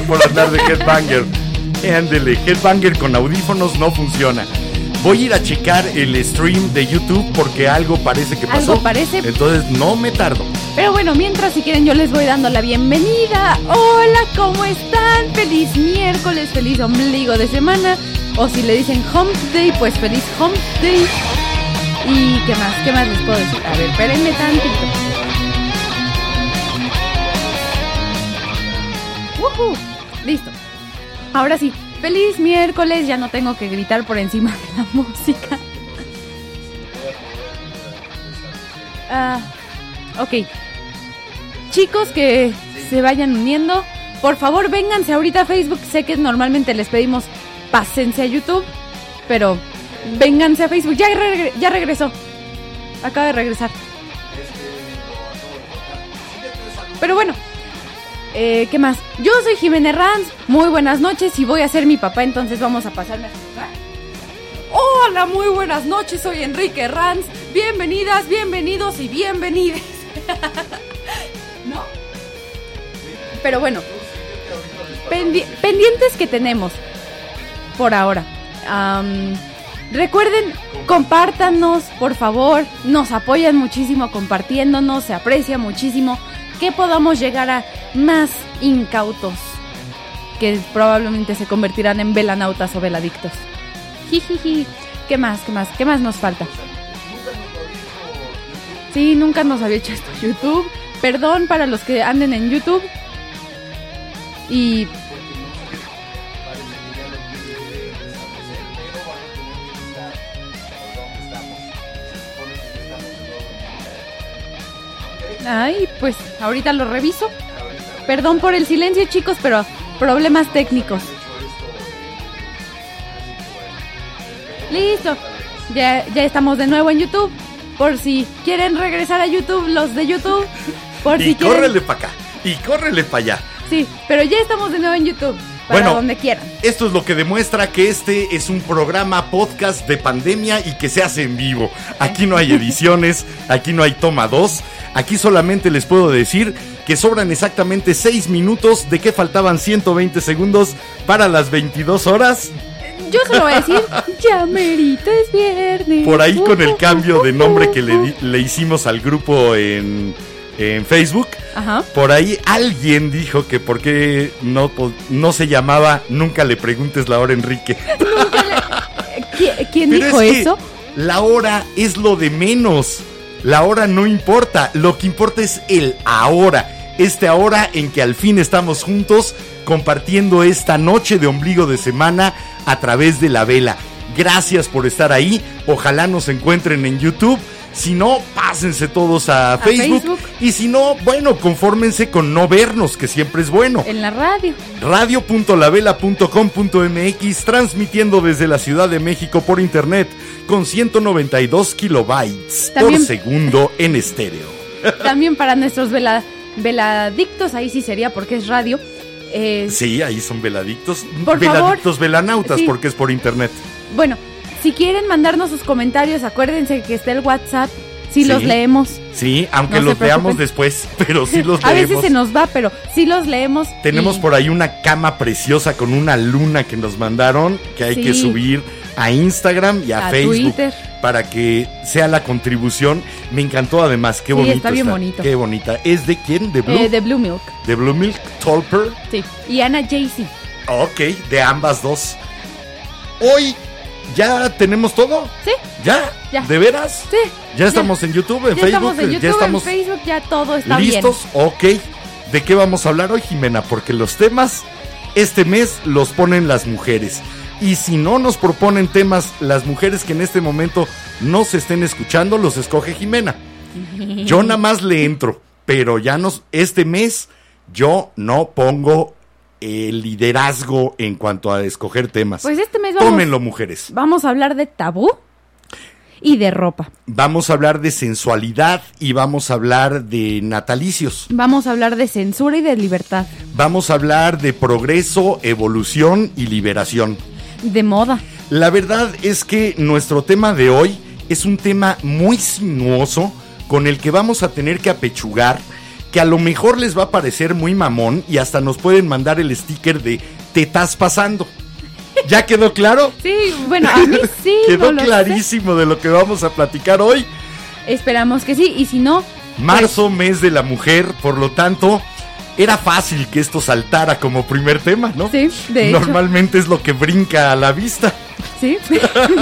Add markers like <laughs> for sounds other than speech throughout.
Por andar de Headbanger. Ándele, Headbanger con audífonos no funciona. Voy a ir a checar el stream de YouTube porque algo parece que pasó. Algo parece. Entonces no me tardo. Pero bueno, mientras si quieren yo les voy dando la bienvenida. Hola, ¿cómo están? Feliz miércoles, feliz ombligo de semana. O si le dicen Hump Day, pues feliz Hump Day. ¿Y qué más? ¿Qué más les puedo decir? A ver, espérenme tantito. Listo. Ahora sí, feliz miércoles. Ya no tengo que gritar por encima de la música. Ah, ok. Chicos que se vayan uniendo, por favor vénganse ahorita a Facebook. Sé que normalmente les pedimos pásense a YouTube, pero vénganse a Facebook. Ya, ya regresó. Acaba de regresar. Pero bueno, eh, ¿qué más? Yo soy Jimena Ranz. Muy buenas noches y voy a ser mi papá, entonces vamos a pasarme a saludar. Hola, muy buenas noches. Soy Enrique Ranz. Bienvenidas, bienvenidos y bienvenides. <laughs> ¿No? Pero bueno, pendi- pendientes que tenemos por ahora. Recuerden, compártanos, por favor. Nos apoyan muchísimo compartiéndonos, se aprecia muchísimo que podamos llegar a más incautos que probablemente se convertirán en velanautas o veladictos. Jijiji. ¿Qué más? ¿Qué más? ¿Qué más nos falta? Sí, nunca nos había hecho esto YouTube. Perdón para los que anden en YouTube. Y Ay, pues ahorita lo reviso. Perdón por el silencio, chicos, pero problemas técnicos. Listo. Ya, ya estamos de nuevo en YouTube. Por si quieren regresar a YouTube, los de YouTube. Por si y quieren. córrele para acá. Y córrele para allá. Sí, pero ya estamos de nuevo en YouTube. Para Bueno. donde quieran. Esto es lo que demuestra que este es un programa podcast de pandemia y que se hace en vivo. Aquí no hay <laughs> ediciones, aquí no hay toma 2. Aquí solamente les puedo decir que sobran exactamente 6 minutos de que faltaban 120 segundos para las 22 horas. Yo solo voy a decir, <laughs> ya merito es viernes. Por ahí con el cambio de nombre que le, le hicimos al grupo en, en Facebook. Ajá. Por ahí alguien dijo que por qué no, no se llamaba Nunca le preguntes la hora Enrique. ¿Qui- ¿Quién Pero dijo es que eso? La hora es lo de menos. La hora no importa. Lo que importa es el ahora. Este ahora en que al fin estamos juntos compartiendo esta noche de ombligo de semana a través de la vela. Gracias por estar ahí. Ojalá nos encuentren en YouTube. Si no, pásense todos a, Facebook. Facebook. Y si no, bueno, confórmense con no vernos, que siempre es bueno En la radio. radio.lavela.com.mx transmitiendo desde la Ciudad de México por internet con 192 kilobytes También- por segundo en estéreo. <laughs> También para nuestros vela, veladictos, ahí sí sería porque es radio. Eh, Sí, ahí son veladictos. Por veladictos favor. velanautas Sí. porque es por internet. Bueno, si quieren mandarnos sus comentarios, acuérdense que está el WhatsApp. Si Sí. los leemos. Sí, aunque No los veamos después, <laughs> pero sí los A leemos. veces se nos va, pero sí los leemos. Tenemos y- por ahí una cama preciosa con una luna que nos mandaron que hay Sí. que subir a Instagram y a, A Facebook Twitter. para que sea la contribución. Me encantó además, qué Sí, bonito. está bien bonito. Qué bonita. ¿Es de quién? ¿De Blue? eh, de Blue Milk. de Blue Milk, Tolper. Sí. Y Ana Jaycee. Ok, de ambas dos. Hoy ¿Ya tenemos todo? Sí. ¿Ya? Ya. ¿De veras? Sí. ¿Ya estamos en YouTube, en ya Facebook? estamos en YouTube, ¿Ya estamos en Facebook, ya todo está listos? Ok. ¿De qué vamos a hablar hoy, Jimena? Porque los temas este mes los ponen las mujeres. Y si no nos proponen temas las mujeres que en este momento no se estén escuchando, los escoge Jimena. <laughs> Yo nada más le entro, pero ya nos este mes yo no pongo el liderazgo en cuanto a escoger temas. Pues este mes vamos, Tómenlo, mujeres. vamos a hablar de tabú y de ropa. Vamos a hablar de sensualidad y vamos a hablar de natalicios. Vamos a hablar de censura y de libertad, Vamos a hablar de progreso, evolución y liberación. de moda. La verdad es que nuestro tema de hoy es un tema muy sinuoso con el que vamos a tener que apechugar, que a lo mejor les va a parecer muy mamón y hasta nos pueden mandar el sticker de te estás pasando. ¿Ya quedó claro? Sí, bueno, a mí sí. <laughs> Quedó no lo sé. clarísimo de lo que vamos a platicar hoy. Esperamos que sí, y si no, Marzo, mes de la mujer, por lo tanto, era fácil que esto saltara como primer tema, ¿no? Sí, de hecho. Normalmente es lo que brinca a la vista. ¿sí?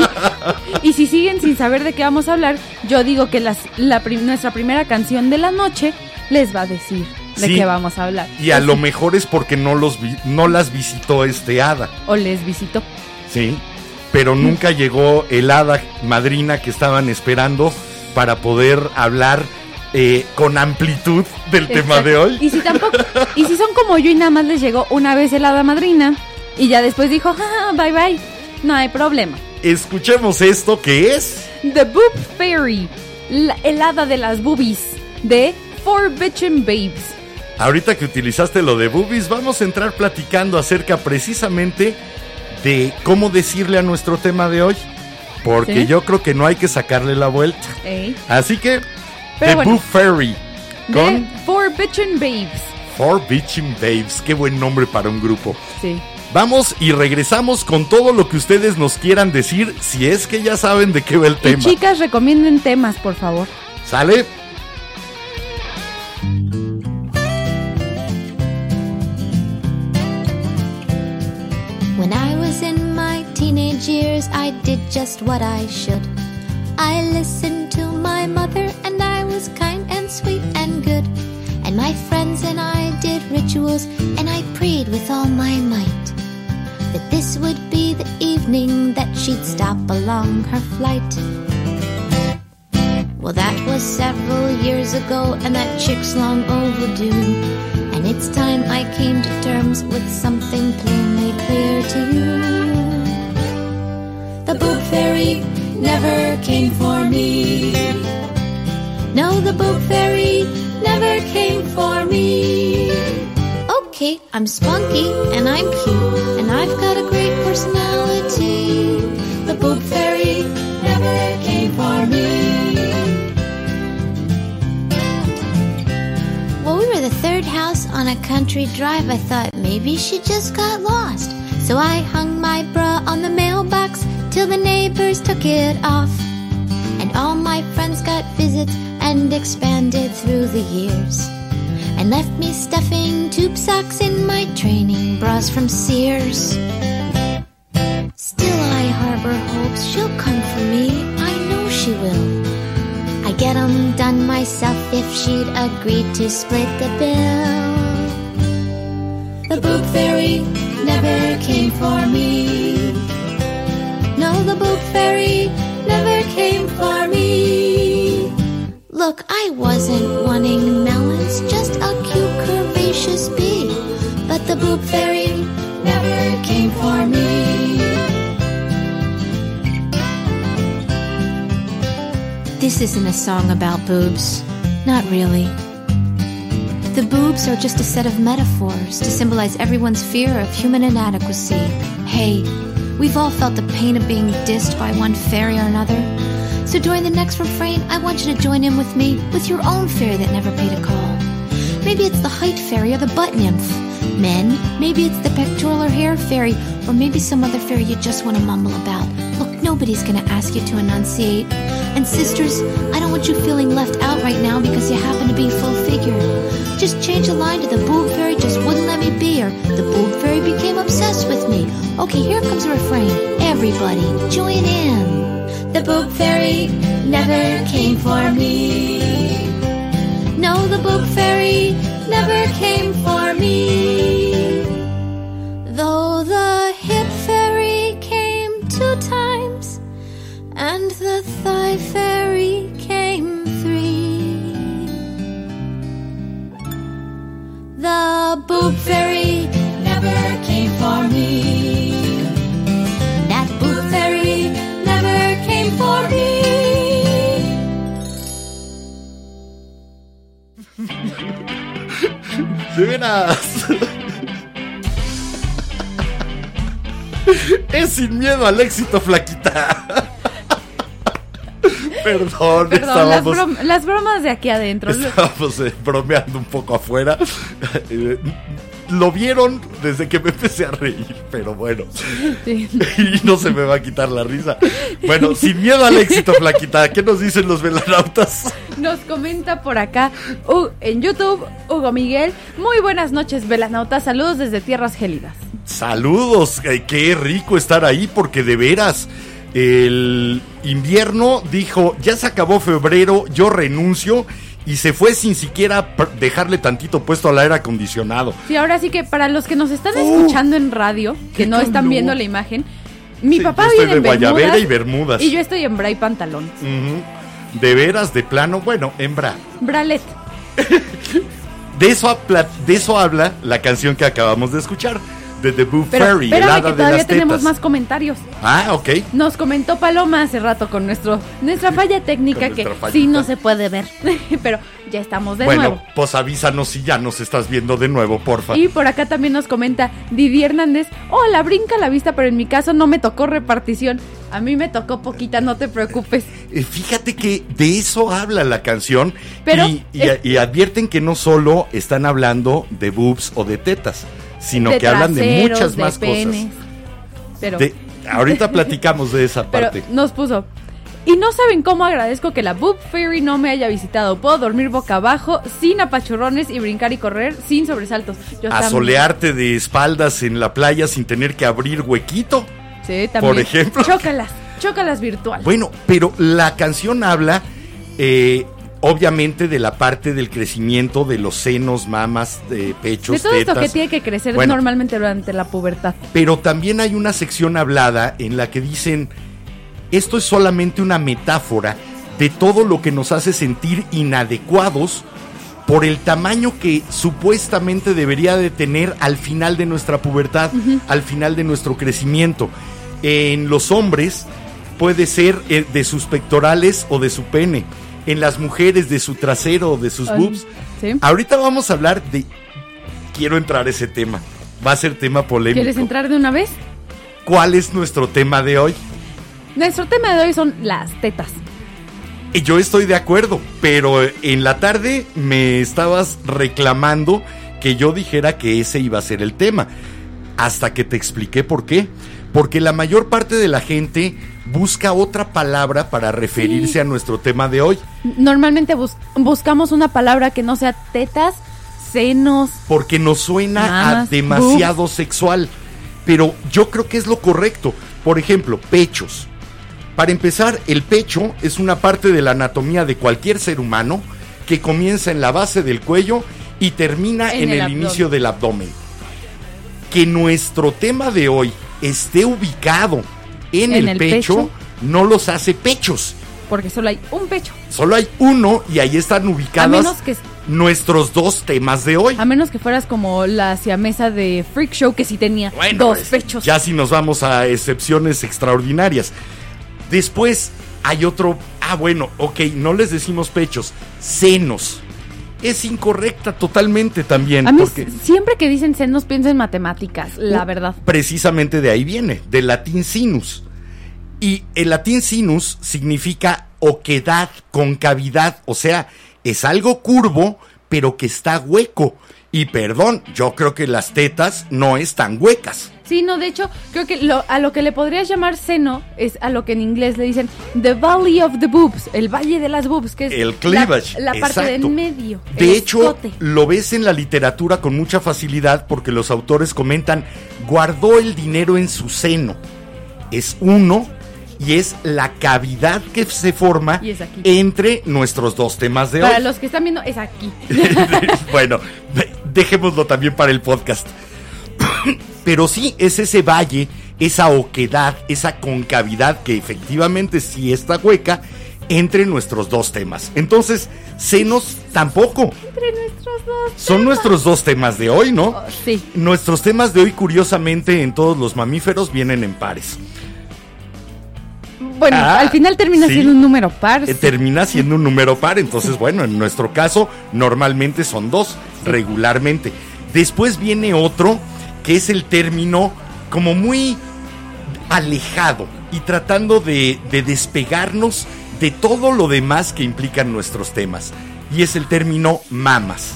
<laughs> y si siguen sin saber de qué vamos a hablar, yo digo que las, la nuestra primera canción de la noche les va a decir de Sí. qué vamos a hablar. Y a lo mejor es porque no, los vi- no las visitó este hada, O les visito. ¿sí? Pero nunca llegó el hada madrina que estaban esperando para poder hablar eh, con amplitud del tema de hoy. Y si tampoco, y si son como yo y nada más les llegó una vez el hada madrina y ya después dijo, "Ja, ja, bye bye, no hay problema. Escuchemos esto que es... The Boob Fairy, la- el hada de las boobies, de Four Bitchin' Babes. Ahorita que utilizaste lo de boobies, vamos a entrar platicando acerca precisamente de cómo decirle a nuestro tema de hoy. Porque ¿Sí? yo creo que no hay que sacarle la vuelta. Ey. Así que, Pero The bueno. Boo Fairy con Four Bitchin' Babes. Four Bitching Babes. Qué buen nombre para un grupo. Sí. Vamos y regresamos con todo lo que ustedes nos quieran decir, si es que ya saben de qué va el Y tema. chicas, recomienden temas, por favor. ¿Sale? When I was in my teenage years, I did just what I should. I listened to my mother, and I was kind and sweet and good. And my friends and I did rituals, and I prayed with all my might that this would be the evening that she'd stop along her flight. Well, that was several years ago, and that chick's long overdue. And it's time I came to terms with something plainly clear to you. The boob fairy never came for me. No, the boob fairy never came for me. Okay, I'm spunky and I'm cute, and I've got a great personality. House on a country drive. I thought maybe she just got lost. So I hung my bra on the mailbox till the neighbors took it off. And all my friends got visits and expanded through the years. And left me stuffing tube socks in my training bras from Sears. Still, I harbor hopes she'll come for me. I know she will. I get 'em done myself if she'd agree to split the bill. For me. No, the boob fairy never came for me. Look, I wasn't wanting melons, just a cute curvaceous bee. But the boob fairy never came for me. This isn't a song about boobs. Not really. The boobs are just a set of metaphors to symbolize everyone's fear of human inadequacy. Hey, we've all felt the pain of being dissed by one fairy or another. So during the next refrain, I want you to join in with me with your own fairy that never paid a call. Maybe it's the height fairy or the butt nymph. Men, maybe it's the pectoral or hair fairy, or maybe some other fairy you just want to mumble about. Nobody's going to ask you to enunciate. And sisters, I don't want you feeling left out right now because you happen to be full figure. Just change the line to the boob fairy just wouldn't let me be, or the boob fairy became obsessed with me. Okay, here comes a refrain. Everybody, join in. The boob fairy never came for me. No, the boob fairy never came for me. Es sin miedo al éxito, flaquita. Perdón, Perdón, las, estábamos, brom- las bromas de aquí adentro. estábamos, eh, bromeando un poco afuera. Lo vieron desde que me <laughs> empecé a reír, pero bueno. Sí. <laughs> Y no se me va a quitar la risa. Bueno, sin miedo al éxito, flaquita. ¿Qué nos dicen los velanautas? Nos comenta por acá Hu- en YouTube Hugo Miguel. Muy buenas noches, velanautas. Saludos desde tierras gélidas. Saludos, eh, qué rico estar ahí porque de veras el invierno dijo, ya se acabó febrero, yo renuncio y se fue sin siquiera dejarle tantito puesto al aire acondicionado. Sí, ahora sí que para los que nos están escuchando en radio, que no están viendo la imagen, mi Sí, papá yo estoy viene de en guayabera bermudas y bermudas. y yo estoy en bra y pantalón. De veras, de plano, bueno, hembra. Bralet. <laughs> De eso, de eso habla la canción que acabamos de escuchar, de The Boo Pero Fairy, el hada que de todavía las tenemos tetas. más comentarios. Ah, ok. Nos comentó Paloma hace rato con nuestro nuestra falla técnica Con que nuestra sí fallita. no se puede ver, <laughs> pero ya estamos de bueno, nuevo. pues avísanos si ya nos estás viendo de nuevo, porfa. Y por acá también nos comenta Didi Hernández, hola, brinca la vista, pero en mi caso no me tocó repartición. A mí me tocó poquita, no te preocupes. Eh, Fíjate que de eso habla la canción Pero, y, y- eh, y advierten que no solo están hablando de boobs o de tetas, sino De que hablan de muchas de más penes. Pero, cosas. De- ahorita platicamos de esa <laughs> pero parte. nos puso, y no saben cómo agradezco que la Boob Fairy no me haya visitado. Puedo dormir boca abajo, sin apachurrones y brincar y correr sin sobresaltos. Yo A también. solearte de espaldas en la playa sin tener que abrir huequito. Sí, también. Por ejemplo. Chócalas, chócalas virtual. Bueno, pero la canción habla, eh, obviamente, de la parte del crecimiento de los senos, mamas, de pechos, de todo esto que tiene que crecer Bueno. normalmente durante la pubertad. Pero también hay una sección hablada en la que dicen, esto es solamente una metáfora de todo lo que nos hace sentir inadecuados por el tamaño que supuestamente debería de tener al final de nuestra pubertad, al final de nuestro crecimiento. En los hombres puede ser eh, de sus pectorales o de su pene. En las mujeres de su trasero o de sus boobs. sí. Ahorita vamos a hablar de... Quiero entrar a ese tema. Va a ser tema polémico. ¿Quieres entrar de una vez? ¿Cuál es nuestro tema de hoy? Nuestro tema de hoy son las tetas. Eh, Yo estoy de acuerdo, pero eh, en la tarde me estabas reclamando que yo dijera que ese iba a ser el tema. Hasta que te expliqué por qué. Porque la mayor parte de la gente busca otra palabra para referirse a nuestro tema de hoy. Normalmente bus- buscamos una palabra que no sea tetas, senos. Porque nos suena a demasiado sexual. Pero yo creo que es lo correcto. Por ejemplo, pechos. Para empezar, el pecho es una parte de la anatomía de cualquier ser humano que comienza en la base del cuello y termina En en, el inicio del abdomen. Que nuestro tema de hoy esté ubicado en, En el, el pecho, pecho. no los hace pechos. Porque solo hay un pecho. Solo hay uno y ahí están que- nuestros dos temas de hoy. A menos que fueras como la siamesa de Freak Show que sí tenía Bueno, dos es- pechos. Ya si nos vamos a excepciones extraordinarias. Después hay otro. Ah, bueno, ok, no les decimos pechos, senos. Es incorrecta totalmente también. A mí porque siempre que dicen senos pienso en matemáticas, la verdad. precisamente de ahí viene, del latín sinus. Y el latín sinus significa oquedad, concavidad, o sea, es algo curvo, pero que está hueco. Y perdón, yo creo que las tetas no están huecas. Sí, no, de hecho, creo que lo- a lo que le podrías llamar seno es a lo que en inglés le dicen the valley of the boobs, el valle de las boobs, que es El cleavage. la, la parte de exacto. en medio. De el hecho, escote. lo ves en la literatura con mucha facilidad porque los autores comentan, guardó el dinero en su seno. es uno y es la cavidad que se forma Y es aquí. entre nuestros dos temas de Para hoy. los que están viendo, es aquí. <laughs> <laughs> bueno, dejémoslo también para el podcast. <coughs> Pero sí, es ese valle, esa oquedad, esa concavidad que efectivamente sí está hueca entre nuestros dos temas. Entonces, senos tampoco. Entre nuestros dos. Son temas. nuestros dos temas de hoy, ¿no? Oh, sí. Nuestros temas de hoy, curiosamente, en todos los mamíferos vienen en pares. Bueno, Ah, al final termina sí. siendo un número par. Eh, termina siendo un número par. Entonces, bueno, en nuestro caso, normalmente son dos, regularmente. Después viene otro, que es el término como muy alejado y tratando de, de despegarnos de todo lo demás que implican nuestros temas. Y es el término mamas.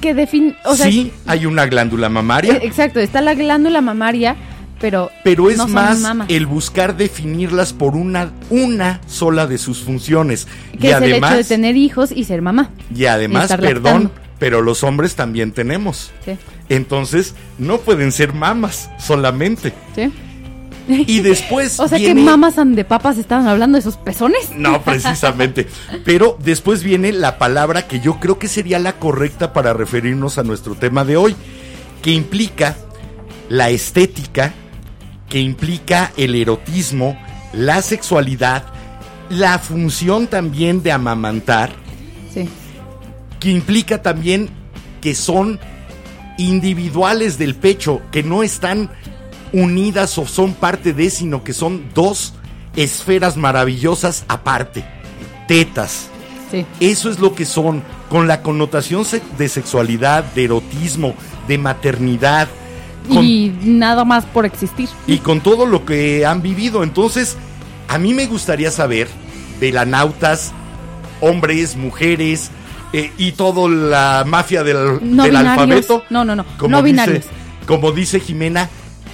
Que define. O sea, sí, hay una glándula mamaria. eh, exacto, está la glándula mamaria, pero. Pero es no más el buscar definirlas por una, una sola de sus funciones. Que y es el además, hecho de tener hijos y ser mamá. y además, perdón, lactando. pero los hombres también tenemos. Sí. Entonces, no pueden ser mamas solamente. ¿Sí? Y <laughs> después O sea que mamas and de papas estaban hablando de sus pezones. <laughs> No, precisamente. Pero después viene la palabra que yo creo que sería la correcta para referirnos a nuestro tema de hoy, que implica la estética, que implica el erotismo, la sexualidad, la función también de amamantar, Sí. que implica también que son individuales del pecho, que no están unidas o son parte de, sino que son dos esferas maravillosas aparte, tetas. Sí. Eso es lo que son, con la connotación de sexualidad, de erotismo, de maternidad, con- Y nada más por existir. y con todo lo que han vivido. Entonces, a mí me gustaría saber, velanautas, hombres, mujeres eh, y toda la mafia del, No del alfabeto. No, no, no. Como no dice- binarios. como dice Jimena,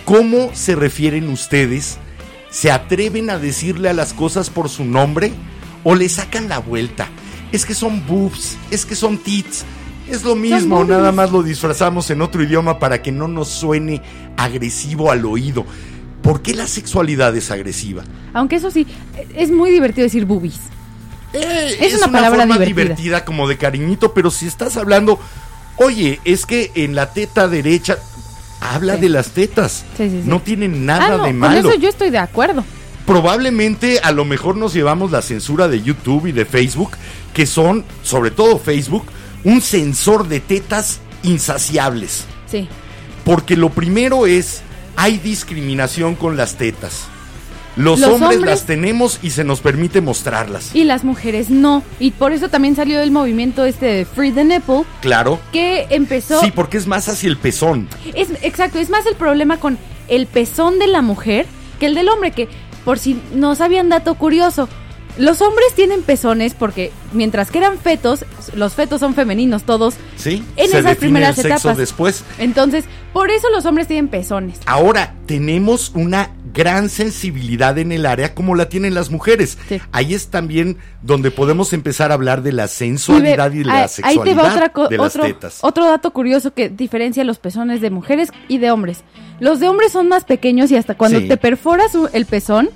¿cómo se refieren ustedes? ¿Se atreven a decirle a las cosas por su nombre o le sacan la vuelta? Es que son boobs, es que son tits. Es lo mismo, nada más lo disfrazamos en otro idioma para que no nos suene agresivo al oído. ¿Por qué la sexualidad es agresiva? Aunque eso sí, es muy divertido decir boobies. Eh, Es una palabra forma divertida. divertida como de cariñito, pero si estás hablando, oye, es que en la teta derecha habla Sí. de las tetas. Sí, sí, sí. No tienen nada ah, no, de con malo. eso yo estoy de acuerdo. Probablemente a lo mejor nos llevamos la censura de YouTube y de Facebook, que son, sobre todo Facebook, un sensor de tetas insaciables. Sí. Porque lo primero es, hay discriminación con las tetas. Los, Los hombres, hombres- las tenemos y se nos permite mostrarlas. Y las mujeres no. Y por eso también salió el movimiento este de Free the Nipple, Claro. que empezó... Sí, porque es más hacia el pezón. Es, exacto, es más el problema con el pezón de la mujer que el del hombre, que por si no sabían dato curioso, los hombres tienen pezones porque mientras que eran fetos, los fetos son femeninos todos, ¿Sí? En se esas primeras el sexo etapas. después. entonces por eso los hombres tienen pezones. Ahora, tenemos una gran sensibilidad en el área como la tienen las mujeres. Sí. Ahí es también donde podemos empezar a hablar de la Y sensualidad y, de la ahí- ahí sexualidad te va otra de las otro, tetas. otro dato curioso que diferencia los pezones de mujeres y de hombres. Los de hombres son más pequeños y hasta cuando Sí. te perforas el pezón,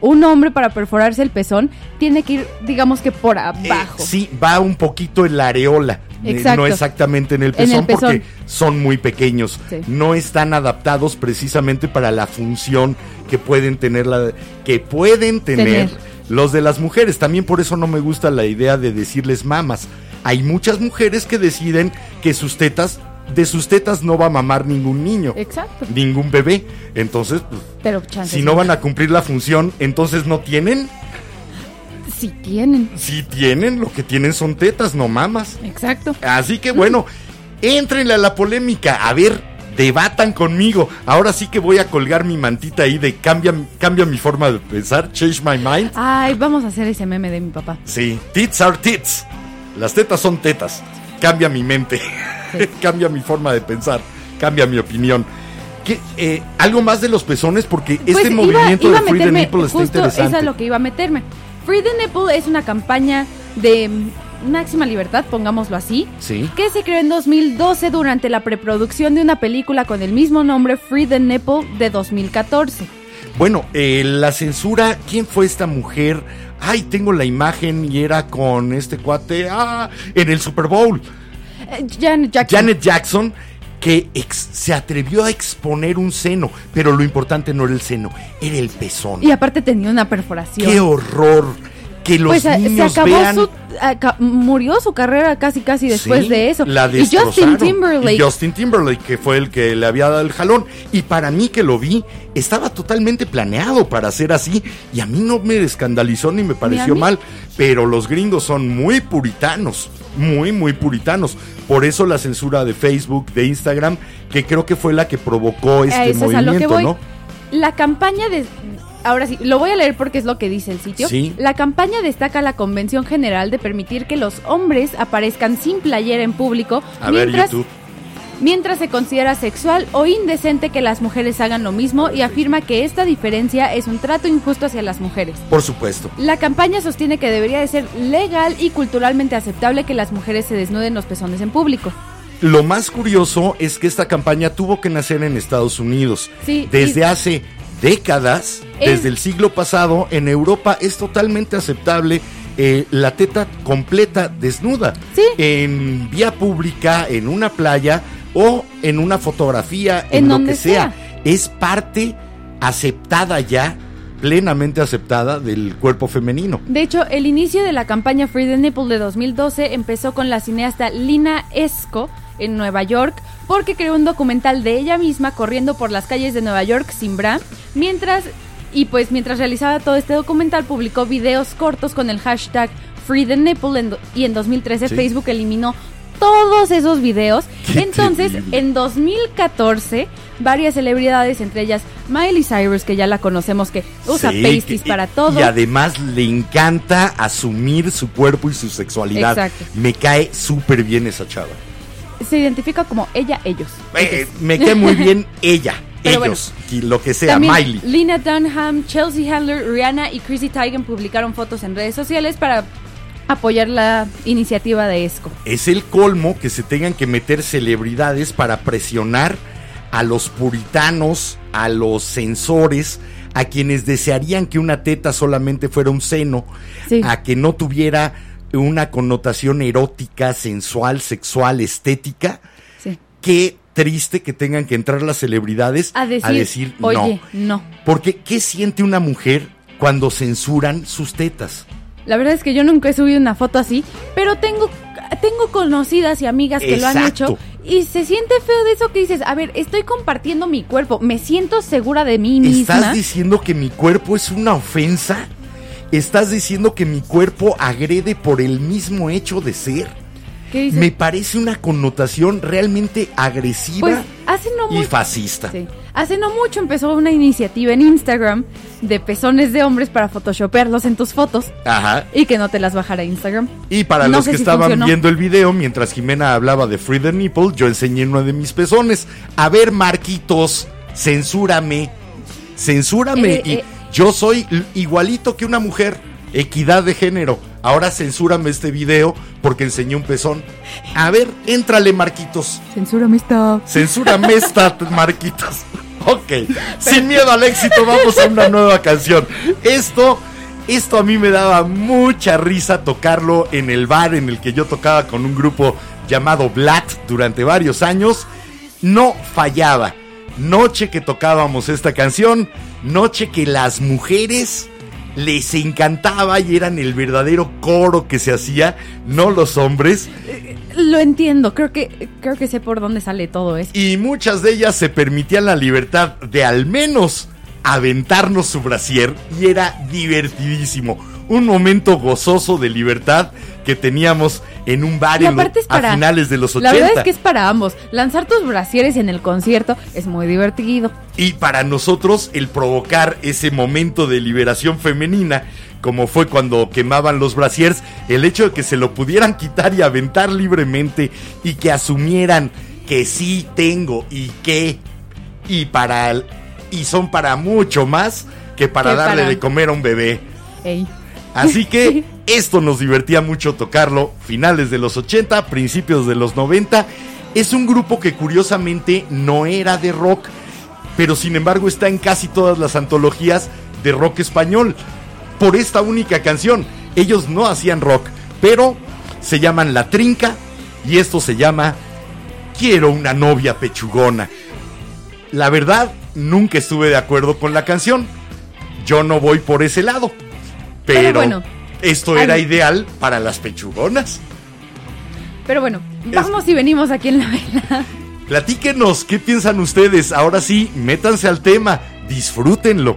un hombre para perforarse el pezón tiene que ir, digamos que por Eh, abajo. sí, va un poquito en la areola. eh, Exacto. no exactamente en el En el pezón, porque son muy pequeños. Sí. No están adaptados precisamente para la función que pueden tener la, que pueden tener, Tener. los de las mujeres. También por eso no me gusta la idea de decirles mamas. Hay muchas mujeres que deciden que sus tetas, de sus tetas no va a mamar ningún niño, Exacto. ningún bebé. Entonces, pues, Pero si no van a cumplir la función, entonces no tienen. Sí tienen. Si tienen, lo que tienen son tetas, no mamas. Exacto. Así que bueno, entrenle a la polémica. A ver, debatan conmigo. Ahora sí que voy a colgar mi mantita ahí de cambia, cambia mi forma de pensar, change my mind. Ay, vamos a hacer ese meme de mi papá. Sí, tits are tits. Las tetas son tetas. Cambia mi mente. <laughs> cambia mi forma de pensar. Cambia mi opinión. ¿Qué, eh, algo más de los pezones porque este Pues iba- movimiento iba de Free the Nipple está interesante. Eso es lo que iba a meterme. Free the Nipple es una campaña de máxima libertad, pongámoslo así, Sí. que se creó en 2012 durante la preproducción de una película con el mismo nombre, Free the Nipple, de 2014. Bueno, eh, la censura, ¿quién fue esta mujer? Ay, tengo la imagen y era con este cuate ah, en el Super Bowl. Eh, Janet Jackson. Janet Jackson que ex- se atrevió a exponer un seno, pero lo importante no era el seno, era el pezón. Y aparte tenía una perforación. ¡Qué horror! Que los pues eh, se niños acabó vean... su aca- murió su carrera casi casi después Sí, de eso. La y Justin. Timberlake. Y Justin Timberlake, que fue el que le había dado el jalón. Y para mí que lo vi, estaba totalmente planeado para ser así. Y a mí no me escandalizó ni me pareció mí. mal. Pero los gringos son muy puritanos. Muy, muy puritanos. Por eso la censura de Facebook, de Instagram, que creo que fue la que provocó este eso es a lo que movimiento, voy. ¿no? La campaña de... Ahora sí, lo voy a leer porque es lo que dice el sitio. Sí. La campaña destaca la Convención General de permitir que los hombres aparezcan sin playera en público A mientras, mientras se considera sexual o indecente que las mujeres hagan lo mismo y afirma que esta diferencia es un trato injusto hacia las mujeres. Por supuesto. La campaña sostiene que debería de ser legal y culturalmente aceptable que las mujeres se desnuden los pezones en público. Lo más curioso es que esta campaña tuvo que nacer en Estados Unidos. Sí, Desde y- hace décadas, Es- desde el siglo pasado, en Europa es totalmente aceptable eh, la teta completa desnuda. Sí. En vía pública, en una playa o en una fotografía, en, En lo que sea. Es parte aceptada ya, plenamente aceptada del cuerpo femenino. De hecho, el inicio de la campaña Free the Nipple de 2012 empezó con la cineasta Lina Esco en Nueva York porque creó un documental de ella misma corriendo por las calles de Nueva York sin bra, mientras y pues mientras realizaba todo este documental publicó videos cortos con el hashtag Free the Nipple en y en 2013 Sí. Facebook eliminó todos esos videos. <laughs> Qué Entonces, terrible. en 2014, varias celebridades, entre ellas Miley Cyrus, que ya la conocemos, que usa Sí, pasties que- para todo. Y además le encanta asumir su cuerpo y su sexualidad. Exacto. Me cae súper bien esa chava. Se identifica como ella, ellos. Eh, me cae muy <laughs> bien ella, Pero ellos, y lo que sea, También Miley. Lina Dunham, Chelsea Handler, Rihanna y Chrissy Teigen publicaron fotos en redes sociales para apoyar la iniciativa de ESCO. Es el colmo que se tengan que meter celebridades para presionar a los puritanos, a los censores, a quienes desearían que una teta solamente fuera un seno, Sí. a que no tuviera una connotación erótica, sensual, sexual, estética. Sí. Qué triste que tengan que entrar las celebridades A decir, oye, no. Porque, ¿qué siente una mujer cuando censuran sus tetas? La verdad es que yo nunca he subido una foto así, pero tengo, tengo conocidas y amigas que lo han hecho. Y se siente feo de eso que dices, a ver, estoy compartiendo mi cuerpo, me siento segura de mí misma. ¿Estás diciendo que mi cuerpo es una ofensa? ¿Estás diciendo que mi cuerpo agrede por el mismo hecho de ser? ¿Qué? Me parece una connotación realmente agresiva Pues hace no y fascista. Sí. Hace no mucho empezó una iniciativa en Instagram de pezones de hombres para photoshopearlos en tus fotos Ajá. y que no te las bajara Instagram. Y para No los que si estaban funcionó. viendo el video, mientras Jimena hablaba de Free the Nipple, yo enseñé uno de mis pezones. A ver, Marquitos, censúrame. Censúrame. Eh, y eh. Yo soy igualito que una mujer. Equidad de género. Ahora censúrame este video porque enseñé un pezón. A ver, éntrale, Marquitos. Censúrame esta. Censúrame esta, Marquitos. Ok. Sin miedo al éxito, vamos a una nueva canción. Esto, esto a mí me daba mucha risa tocarlo en el bar en el que yo tocaba con un grupo llamado Blatt durante varios años. No fallaba. Noche que tocábamos esta canción, noche que las mujeres les encantaba y eran el verdadero coro que se hacía, no los hombres. Lo entiendo, creo que creo que sé por dónde sale todo eso. Y muchas de ellas se permitían la libertad de al menos aventarnos su brasier y era divertidísimo. Un momento gozoso de libertad que teníamos en un bar en para a finales de los 80. La verdad es que es para ambos. Lanzar tus brasieres en el concierto es muy divertido. Y para nosotros el provocar ese momento de liberación femenina, como fue cuando quemaban los brasiers, el hecho de que se lo pudieran quitar y aventar libremente y que asumieran que sí tengo y que y para y son para mucho más que para Que darle para- de comer a un bebé. Ey. Así que <laughs> esto nos divertía mucho tocarlo, finales de los 80, principios de los 90. Es un grupo que curiosamente no era de rock. pero sin embargo está en casi todas las antologías de rock español. Por esta única canción. Ellos no hacían rock, pero se llaman La Trinca y esto se llama Quiero una novia pechugona. La verdad, nunca estuve de acuerdo con la canción. Yo no voy por ese lado. Pero, bueno, esto era ideal para las pechugonas. Pero bueno, vamos y venimos aquí en la vela. Platíquenos, ¿qué piensan ustedes? Ahora sí, métanse al tema, disfrútenlo.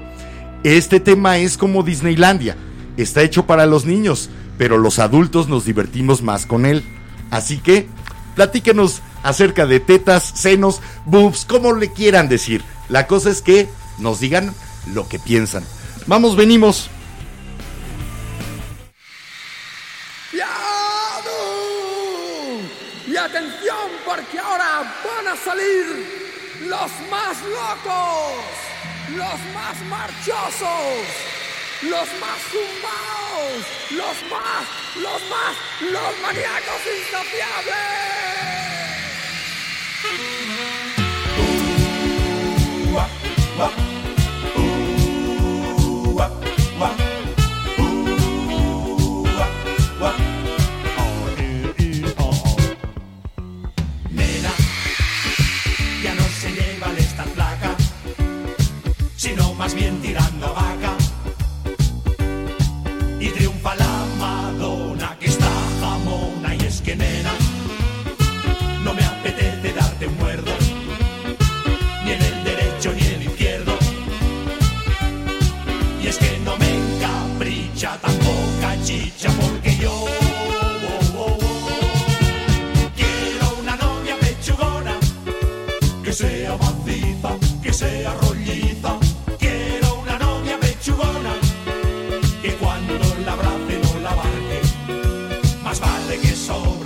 Este tema es como Disneylandia. Está hecho para los niños, pero los adultos nos divertimos más con él. Así que, platíquenos acerca de tetas, senos, boobs, como le quieran decir. La cosa es que nos digan lo que piensan. Vamos, venimos. Y atención porque ahora van a salir los más locos, los más marchosos, los más zumbados, los más, los más, los maníacos insaciables. Más bien tirando vale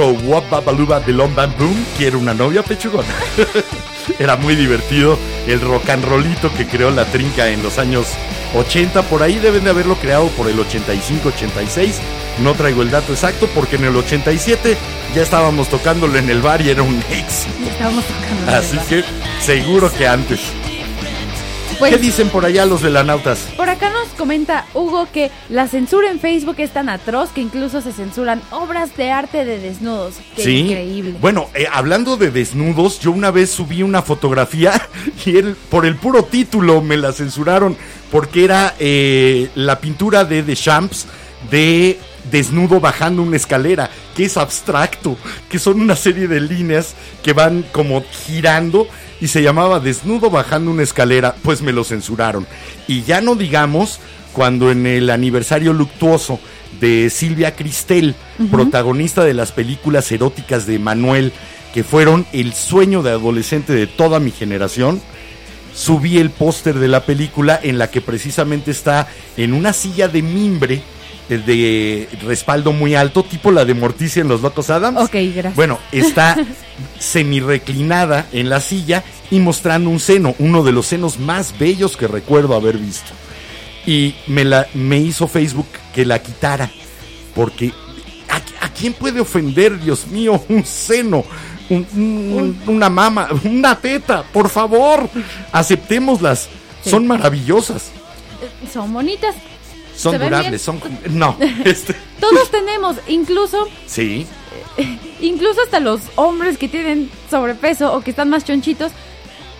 Otro Wap Babaluba de Long Bam Boom quiere una novia pechugona. <laughs> Era muy divertido el rock and rollito que creó la trinca en los años 80, por ahí deben de haberlo creado por el 85, 86. No traigo el dato exacto porque en el 87 ya estábamos tocándolo en el bar y era un <laughs> éxito. Estábamos tocando. Así que seguro que antes. Pues, ¿Qué dicen por allá los velanautas? Por acá nos comenta Hugo que la censura en Facebook es tan atroz que incluso se censuran obras de arte de desnudos. Qué Sí. increíble. Bueno, eh, hablando de desnudos, yo una vez subí una fotografía <laughs> y él, por el puro título me la censuraron porque era eh, la pintura de Deschamps de desnudo bajando una escalera, que es abstracto, que son una serie de líneas que van como girando y se llamaba desnudo bajando una escalera, pues me lo censuraron. Y ya no digamos cuando en el aniversario luctuoso de Silvia Cristel, protagonista de las películas eróticas de Manuel, que fueron el sueño de adolescente de toda mi generación, subí el póster de la película en la que precisamente está en una silla de mimbre de respaldo muy alto, tipo la de Morticia en Los Locos Adams. Ok, gracias. Bueno, está <laughs> semi-reclinada en la silla y mostrando un seno, uno de los senos más bellos que recuerdo haber visto. Y me, la, me hizo Facebook que la quitara, porque ¿a, a quién puede ofender, Dios mío, <laughs> un seno? un- un- una mama, <laughs> una teta, por favor, aceptémoslas, Sí. son maravillosas, Son bonitas. Son ¿Se ven durables, son... No, <laughs> este, Todos tenemos, incluso, sí, incluso hasta los hombres que tienen sobrepeso o que están más chonchitos.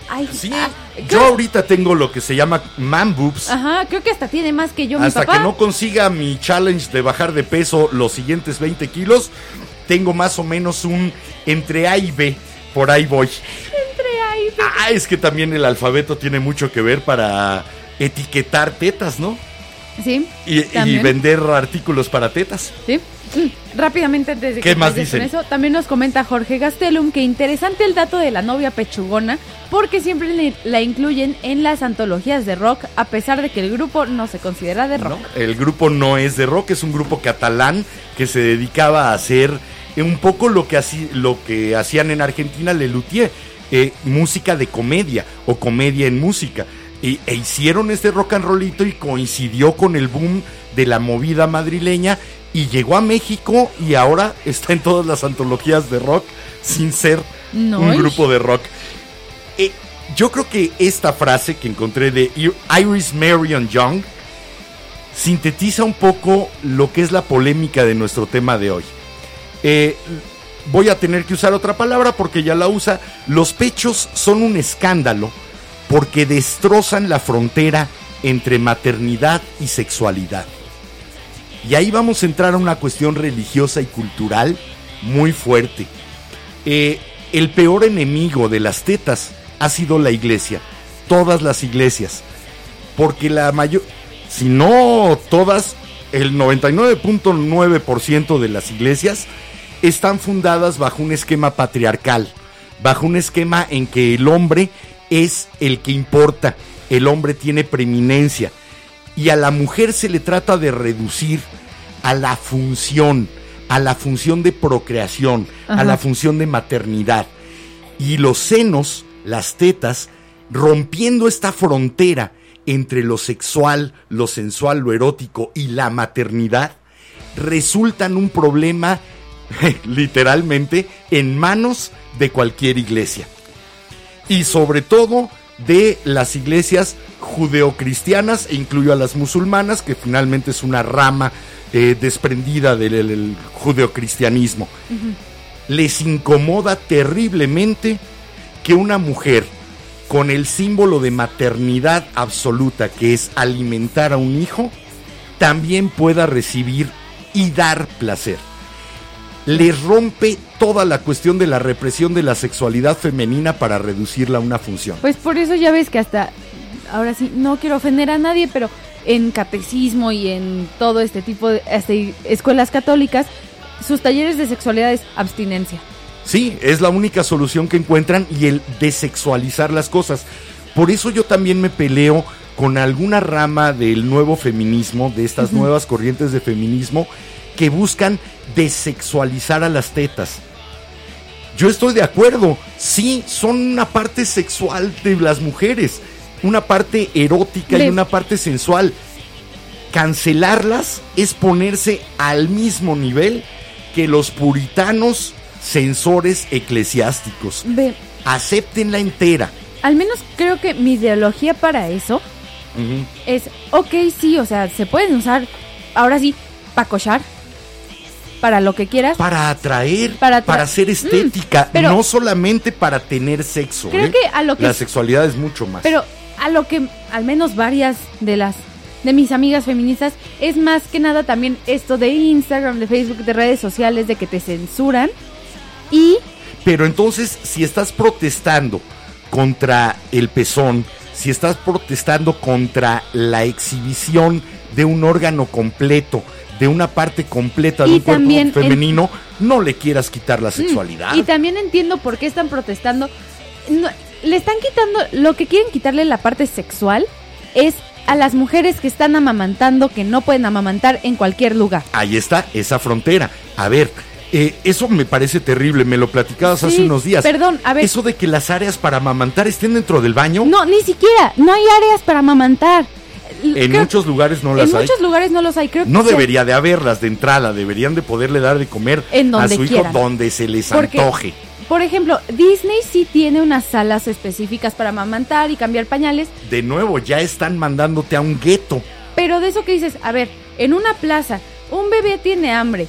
Ay, sí, ah, yo creo- ahorita tengo lo que se llama man boobs, Ajá, creo que hasta tiene más que yo mi Hasta papá. que no consiga mi challenge de bajar de peso los siguientes 20 kilos, tengo más o menos un entre A y B. Por ahí voy. Entre ahí, Ah, es que también el alfabeto tiene mucho que ver para etiquetar tetas, ¿no? Sí. Y, vender artículos para tetas. Sí. Mm, Rápidamente antes de ¿Qué que más dicen? eso, también nos comenta Jorge Gastelum que interesante el dato de la novia pechugona porque siempre la incluyen en las antologías de rock a pesar de que el grupo no se considera de rock. ¿no? El grupo no es de rock, es un grupo catalán que se dedicaba a hacer un poco lo que, haci- lo que hacían en Argentina Lelutier, eh, música de comedia o comedia en música. Y, e hicieron este rock and rollito y coincidió con el boom de la movida madrileña y llegó a México y ahora está en todas las antologías de rock sin ser No, un grupo de rock. Eh, yo creo que esta frase que encontré de Iris Marion Young sintetiza un poco lo que es la polémica de nuestro tema de hoy. Eh, voy a tener que usar otra palabra porque ya la usa. Los pechos son un escándalo porque destrozan la frontera entre maternidad y sexualidad. Y ahí vamos a entrar a una cuestión religiosa y cultural muy fuerte. Eh, el peor enemigo de las tetas ha sido la iglesia, todas las iglesias, porque la mayor, si no todas, el 99.9% de las iglesias están fundadas bajo un esquema patriarcal, bajo un esquema en que el hombre es el que importa, el hombre tiene preeminencia y a la mujer se le trata de reducir a la función, a la función de procreación, a la función de maternidad. Y los senos, las tetas, rompiendo esta frontera entre lo sexual, lo sensual, lo erótico y la maternidad, resultan un problema <laughs> literalmente en manos de cualquier iglesia. Y sobre todo de las iglesias judeocristianas, e incluyo a las musulmanas, que finalmente es una rama eh, desprendida del el- el judeocristianismo. Les incomoda terriblemente que una mujer con el símbolo de maternidad absoluta, que es alimentar a un hijo, también pueda recibir y dar placer. Les rompe toda la cuestión de la represión de la sexualidad femenina para reducirla a una función. Pues por eso ya ves que hasta, ahora sí, no quiero ofender a nadie, pero en catecismo y en todo este tipo de hasta escuelas católicas, sus talleres de sexualidad es abstinencia. Sí, es la única solución que encuentran y el desexualizar las cosas. Por eso yo también me peleo con alguna rama del nuevo feminismo, de estas nuevas corrientes de feminismo, que buscan desexualizar a las tetas. Yo estoy de acuerdo, sí, son una parte sexual de las mujeres, una parte erótica y una parte sensual. Cancelarlas es ponerse al mismo nivel que los puritanos censores eclesiásticos. Ve, Acéptenla entera. al menos creo que mi ideología para eso es, ok, sí, o sea, se pueden usar, ahora sí, para cochar, para lo que quieras. Para atraer, Para para, atra- ser estética, Mm, pero- no solamente para tener sexo. Creo ¿eh? que a lo que La sexualidad es mucho más. Pero a lo que al menos varias de las de mis amigas feministas es más que nada también esto de Instagram, de Facebook, de redes sociales, de que te censuran y Pero entonces, si estás protestando contra el pezón, si estás protestando contra la exhibición de un órgano completo, de una parte completa de Y un cuerpo en- femenino, no le quieras quitar la Mm, sexualidad. Y también entiendo por qué están protestando. No, le están quitando, lo que quieren quitarle la parte sexual es a las mujeres que están amamantando, que no pueden amamantar en cualquier lugar. Ahí está esa frontera. A ver, eh, eso me parece terrible, me lo platicabas hace unos días. perdón, a ver. Eso de que las áreas para amamantar estén dentro del baño, No, ni siquiera, no hay áreas para amamantar. En muchos lugares no las en hay. muchos lugares no los hay, creo No que debería de haberlas de entrada, deberían de poderle dar de comer En a su hijo donde se les Porque- antoje. Por ejemplo, Disney sí tiene unas salas específicas para amamantar y cambiar pañales, De nuevo, ya están mandándote a un gueto. pero de eso que dices, a ver, en una plaza, un bebé tiene hambre.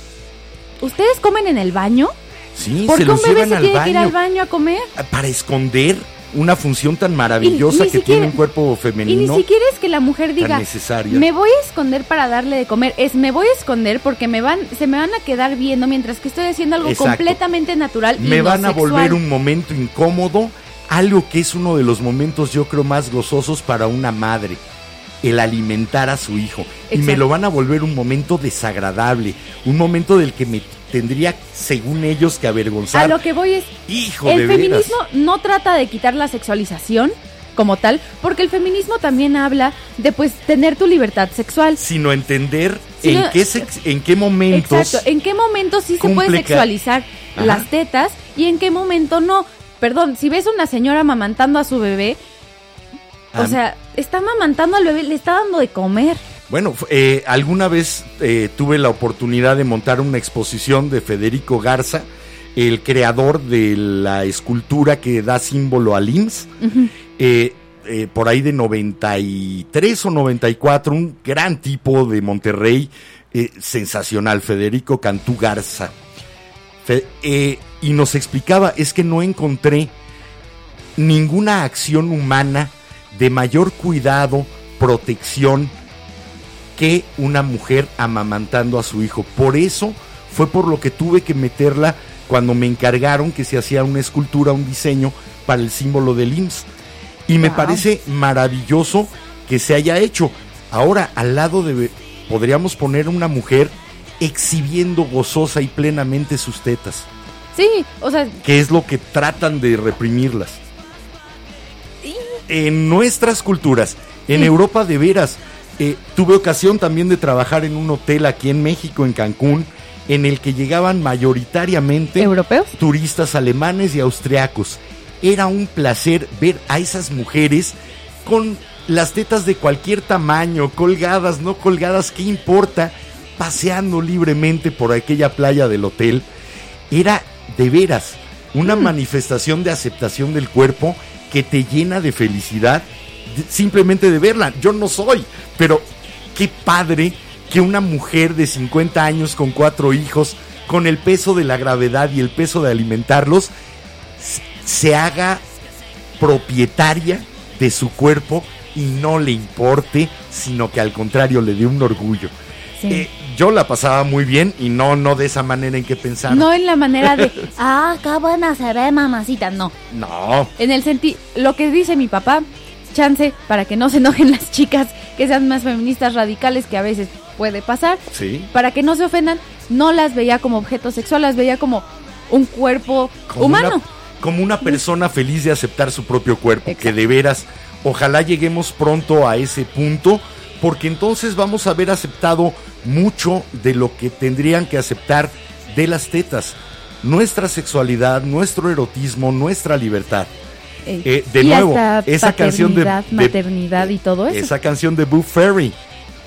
¿Ustedes comen en el baño? Sí, ¿Por se qué un bebé se tiene que ir al baño a comer? para esconder una función tan maravillosa que siquiera- tiene un cuerpo Y ni femenino. siquiera es que la mujer diga, necesaria. me voy a esconder para darle de comer. Es, me voy a esconder porque me van, se me van a quedar viendo mientras que estoy haciendo algo Exacto. completamente natural y Me no van a volver un momento incómodo, algo que es uno de los momentos yo creo más gozosos para una madre, el alimentar a su hijo. Y me lo van a volver un momento desagradable, un momento del que me tendría, según ellos, que avergonzar. A lo que voy es, Hijo el de veras. feminismo no trata de quitar la sexualización como tal, porque el feminismo también habla de pues tener tu libertad sexual. sino entender Sino- en qué sex- en qué momentos Exacto, en qué momento sí se puede sexualizar Ajá. las tetas y en qué momento no. Perdón, si ves una señora amamantando a su bebé, o sea, está amamantando al bebé, le está dando de comer. Bueno, eh, alguna vez eh, tuve la oportunidad de montar una exposición de Federico Garza, el creador de la escultura que da símbolo al IMSS. Eh, eh, por ahí de 93 o 94, un gran tipo de Monterrey, eh, sensacional, Federico Cantú Garza. Fe- eh, y nos explicaba, es que no encontré ninguna acción humana de mayor cuidado, protección, que una mujer amamantando a su hijo. Por eso fue por lo que tuve que meterla cuando me encargaron que se hacía una escultura, un diseño para el símbolo del IMSS. Y me Wow. parece maravilloso que se haya hecho. Ahora, al lado de... Podríamos poner una mujer exhibiendo gozosa y plenamente sus tetas, Sí, o sea, que es lo que tratan de reprimirlas. En nuestras culturas, en Sí. Europa de veras, eh, tuve ocasión también de trabajar en un hotel aquí en México, en Cancún, en el que llegaban mayoritariamente europeos. turistas alemanes y austriacos. Era un placer ver a esas mujeres con las tetas de cualquier tamaño, colgadas, no colgadas, ¿qué importa? Paseando libremente por aquella playa del hotel. Era de veras una manifestación de aceptación del cuerpo que te llena de felicidad simplemente de verla. Yo no soy, pero qué padre que una mujer de 50 años con cuatro hijos, con el peso de la gravedad y el peso de alimentarlos, se haga propietaria de su cuerpo y no le importe, sino que al contrario le dé un orgullo. Sí. Eh, yo la pasaba muy bien y no, no de esa manera en que pensaba. No en la manera de, <laughs> ah, qué buena se ve, mamacita. No. No, En el sentido, lo que dice mi papá, chance, para que no se enojen las chicas que sean más feministas radicales, que a veces puede pasar, sí. para que no se ofendan, no las veía como objeto sexual, las veía como un cuerpo como humano. Una, como una persona feliz de aceptar su propio cuerpo, que de veras, ojalá lleguemos pronto a ese punto, porque entonces vamos a haber aceptado mucho de lo que tendrían que aceptar de las tetas, nuestra sexualidad, nuestro erotismo, nuestra libertad. Ey. Eh, de y nuevo, hasta esa canción de, maternidad y todo eso. esa canción de Boo Ferry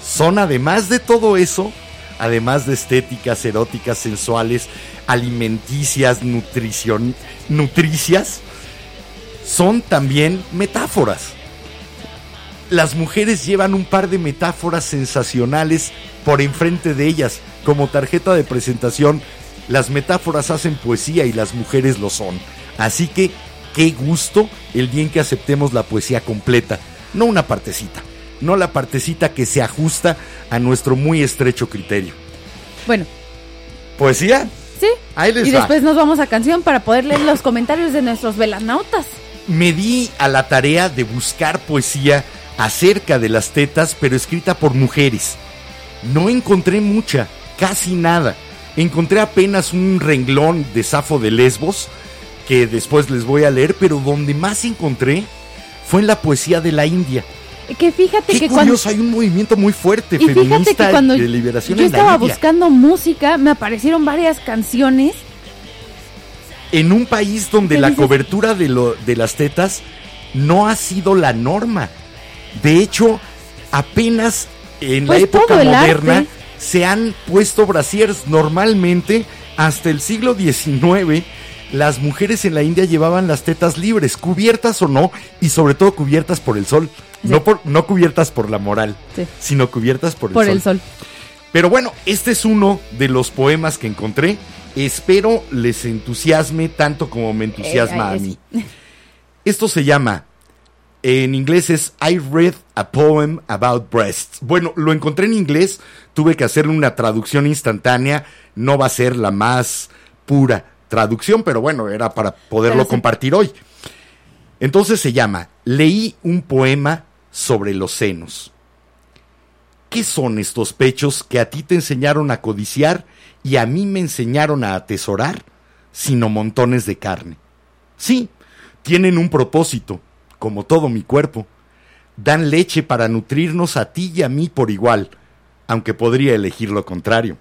son además de todo eso, además de estéticas, eróticas, sensuales, alimenticias, nutricion, nutricias, son también metáforas. Las mujeres llevan un par de metáforas sensacionales por enfrente de ellas. Como tarjeta de presentación, las metáforas hacen poesía y las mujeres lo son. Así que, qué gusto el día en que aceptemos la poesía completa, no una partecita, no la partecita que se ajusta a nuestro muy estrecho criterio. Bueno, ¿Poesía? sí. Ahí les y va. después nos vamos a canción para poder leer los comentarios de nuestros velanautas. me di a la tarea de buscar poesía acerca de las tetas, pero escrita por mujeres. No encontré mucha, casi nada. Encontré apenas un renglón de Safo de Lesbos, que después les voy a leer, pero donde más encontré fue en la poesía de la India. Que fíjate Qué que cuando curioso, hay un movimiento muy fuerte y fíjate feminista que cuando de liberación yo en la estaba India. buscando música, me aparecieron varias canciones. en un país donde ¿Qué la dices? cobertura de, lo, de las tetas no ha sido la norma. De hecho, apenas en Pues la época todo el moderna arte. se han puesto brasieres. Normalmente, hasta el siglo XIX, las mujeres en la India llevaban las tetas libres, cubiertas o no, y sobre todo cubiertas por el sol. Sí. No, por, no cubiertas por la moral, Sí. sino cubiertas por el Por sol. el sol. Pero bueno, este es uno de los poemas que encontré. Espero les entusiasme tanto como me entusiasma Eh, a mí. <laughs> Esto se llama, en inglés es I read a poem about breasts. Bueno, lo encontré en inglés, tuve que hacerle una traducción instantánea. No va a ser la más pura traducción, pero bueno, era para poderlo sí. compartir hoy. Entonces se llama, leí un poema sobre los senos. ¿Qué son estos pechos que a ti te enseñaron a codiciar y a mí me enseñaron a atesorar? Sino montones de carne. Sí, tienen un propósito, como todo mi cuerpo. Dan leche para nutrirnos a ti y a mí por igual, aunque podría elegir lo contrario.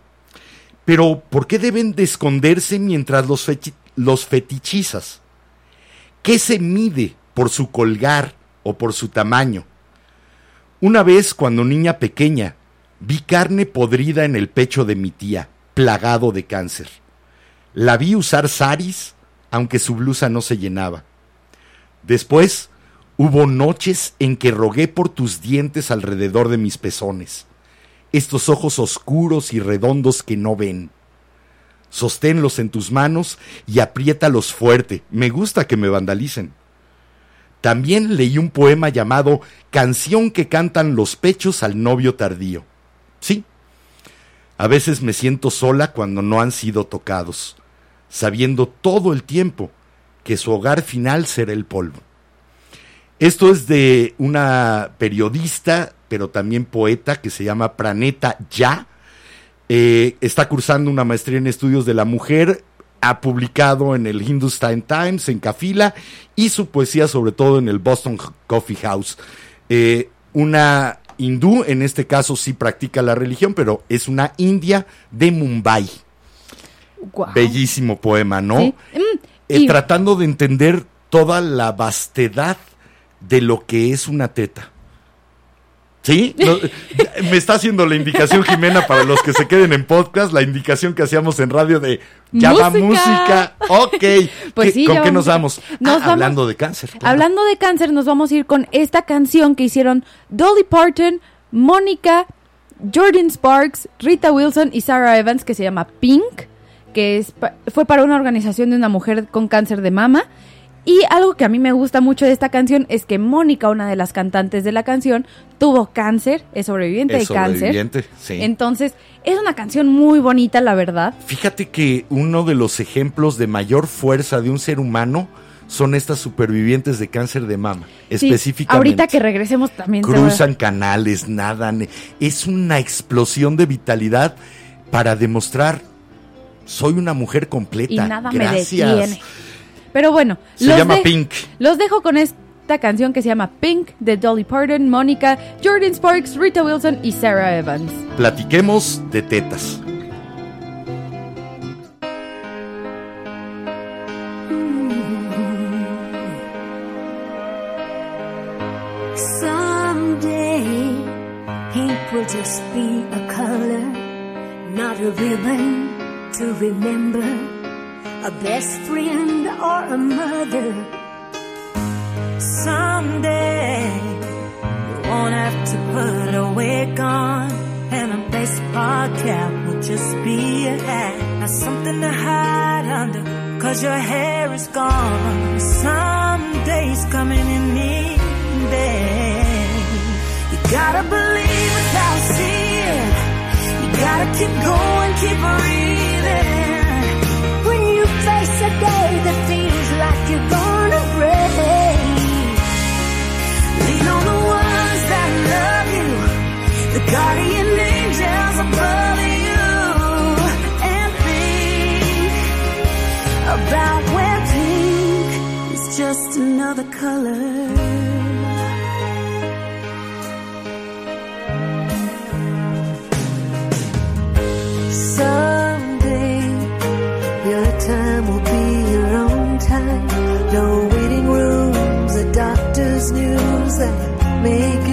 Pero, ¿por qué deben de esconderse mientras los, los fetichizas? ¿Qué se mide por su colgar o por su tamaño? Una vez, cuando niña pequeña, vi carne podrida en el pecho de mi tía, plagado de cáncer. La vi usar saris, aunque su blusa no se llenaba. Después, hubo noches en que rogué por tus dientes alrededor de mis pezones, estos ojos oscuros y redondos que no ven. Sosténlos en tus manos y apriétalos fuerte. Me gusta que me vandalicen. También leí un poema llamado Canción que cantan los pechos al novio tardío. Sí, a veces me siento sola cuando no han sido tocados, sabiendo todo el tiempo que su hogar final será el polvo. Esto es de una periodista, pero también poeta, que se llama Praneta Ya. Eh, está cursando una maestría en estudios de la mujer, ha publicado en el Hindustan Times, en Kafila, y su poesía sobre todo en el Boston Coffee House. Eh, una hindú, en este caso sí practica la religión, pero es una india de Mumbai. Bellísimo poema, ¿no? Sí. Mm, Eh, y- tratando de entender toda la vastedad de lo que es una teta. ¿Sí? No, me está haciendo la indicación, Jimena, para los que se queden en podcast, la indicación que hacíamos en radio de ya va Música. música. Ok. <laughs> Pues ¿Qué- sí, ¿Con qué nos música. vamos? Nos Ah, vamos- Hablando de cáncer. claro. Hablando de cáncer, nos vamos a ir con esta canción que hicieron Dolly Parton, Mónica, Jordan Sparks, Rita Wilson y Sarah Evans, que se llama Pink, que es fue para una organización de una mujer con cáncer de mama. Y algo que a mí me gusta mucho de esta canción es que Mónica, una de las cantantes de la canción, tuvo cáncer, es sobreviviente Es de cáncer. sobreviviente, sí. Entonces, es una canción muy bonita, la verdad. Fíjate que uno de los ejemplos de mayor fuerza de un ser humano son estas supervivientes de cáncer de mama, Sí, específicamente. ahorita que regresemos también. cruzan canales, nadan. Es una explosión de vitalidad para demostrar soy una mujer completa. y nada me Gracias. detiene. Pero bueno, los llama Los dejo con esta canción que se llama Pink de Dolly Parton, Mónica, Jordan Sparks, Rita Wilson y Sarah Evans. Platiquemos de tetas. just be a color, not a ribbon to remember. A best friend or a mother. Someday you won't have to put a wig on, and a baseball cap will just be a hat. Not something to hide under, cause your hair is gone. Someday's coming in day. You gotta believe without seeing. You gotta keep going, keep breathing. A day that feels like you're gonna break, lean on the ones that love you, the guardian angels above you, and think about where pink is just another color. Make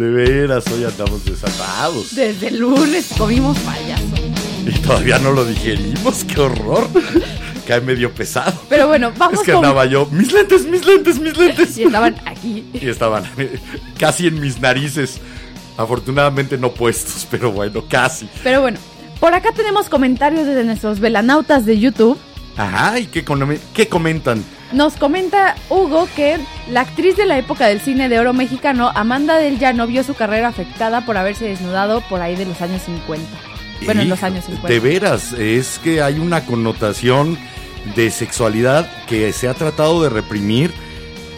De veras, hoy andamos desatados. Desde el lunes comimos payaso. Y todavía no lo digerimos, qué horror. Cae medio pesado. Pero bueno, vamos Es que con... andaba yo, mis lentes, mis lentes, mis lentes. Y estaban aquí. Y estaban casi en mis narices. Afortunadamente no puestos, pero bueno, casi. Pero bueno, por acá tenemos comentarios desde nuestros velanautas de YouTube. Ajá, ¿y qué, qué comentan? Nos comenta Hugo que la actriz de la época del cine de oro mexicano, Amanda del Llano, vio su carrera afectada por haberse desnudado por ahí de los años 50. Bueno, en los años 50. De veras, es que hay una connotación de sexualidad que se ha tratado de reprimir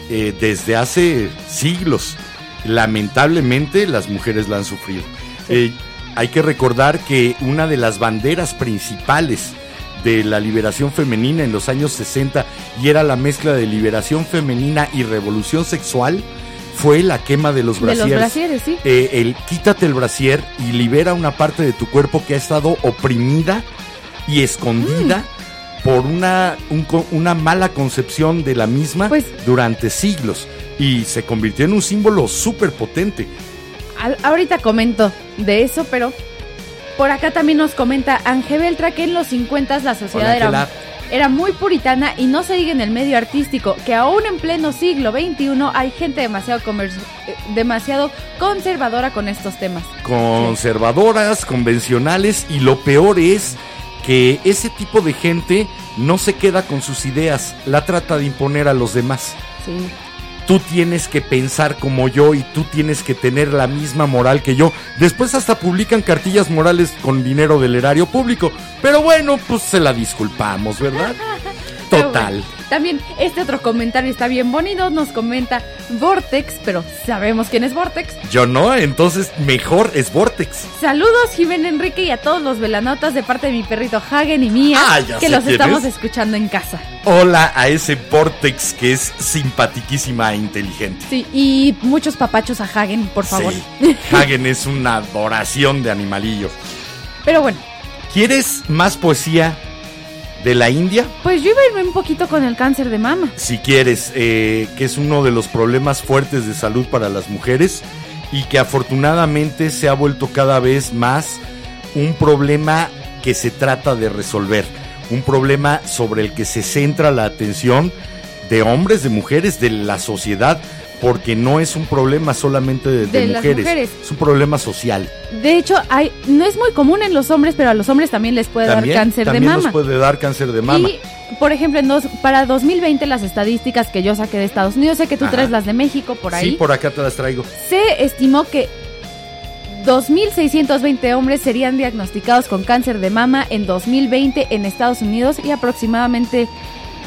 eh, desde hace siglos. Lamentablemente las mujeres la han sufrido. Eh, hay que recordar que una de las banderas principales de la liberación femenina en los años 60 y era la mezcla de liberación femenina y revolución sexual fue la quema de los De los brasieres. sí. Eh, el quítate el brasier y libera una parte de tu cuerpo que ha estado oprimida y escondida Mm. por una, un una mala concepción de la misma Pues- durante siglos y se convirtió en un símbolo súper potente. Ahorita comento de eso, pero por acá también nos comenta Ángel Beltra que en los 50 la sociedad Hola, era, muy puritana y no se diga en el medio artístico, que aún en pleno siglo XXI hay gente demasiado, eh, demasiado conservadora con estos temas. Conservadoras, convencionales y lo peor es que ese tipo de gente no se queda con sus ideas, la trata de imponer a los demás. Sí. Tú tienes que pensar como yo y tú tienes que tener la misma moral que yo. Después hasta publican cartillas morales con dinero del erario público. Pero bueno, pues se la disculpamos, ¿verdad? Total. bueno, también este otro comentario está bien bonito. Nos comenta Vortex, pero sabemos quién es Vortex. Yo no, entonces mejor es Vortex. Saludos, Jiménez Enrique, y a todos los velanautas de parte de mi perrito Hagen y mía, Ah, ya que los estamos es. escuchando en casa. Hola a ese Vortex que es simpatiquísima e inteligente. Sí, y muchos papachos a Hagen, por favor. Sí, Hagen es <laughs> una adoración de animalillo. Pero bueno, ¿Quieres más poesía de la India? pues yo iba a irme un poquito con el cáncer de mama. Si quieres, eh, que es uno de los problemas fuertes de salud para las mujeres y que afortunadamente se ha vuelto cada vez más un problema que se trata de resolver. Un problema sobre el que se centra la atención de hombres, de mujeres, de la sociedad, porque no es un problema solamente de, de De las mujeres, mujeres. es un problema social. De hecho, hay, no es muy común en los hombres, pero a los hombres también les puede También, dar cáncer de también mama. nos puede dar cáncer de mama. Y, por ejemplo, en dos- para 2020 las estadísticas que yo saqué de Estados Unidos, sé que tú Ajá. traes las de México por ahí, Sí, por acá te las traigo. se estimó que 2.620 hombres serían diagnosticados con cáncer de mama en 2020 en Estados Unidos y aproximadamente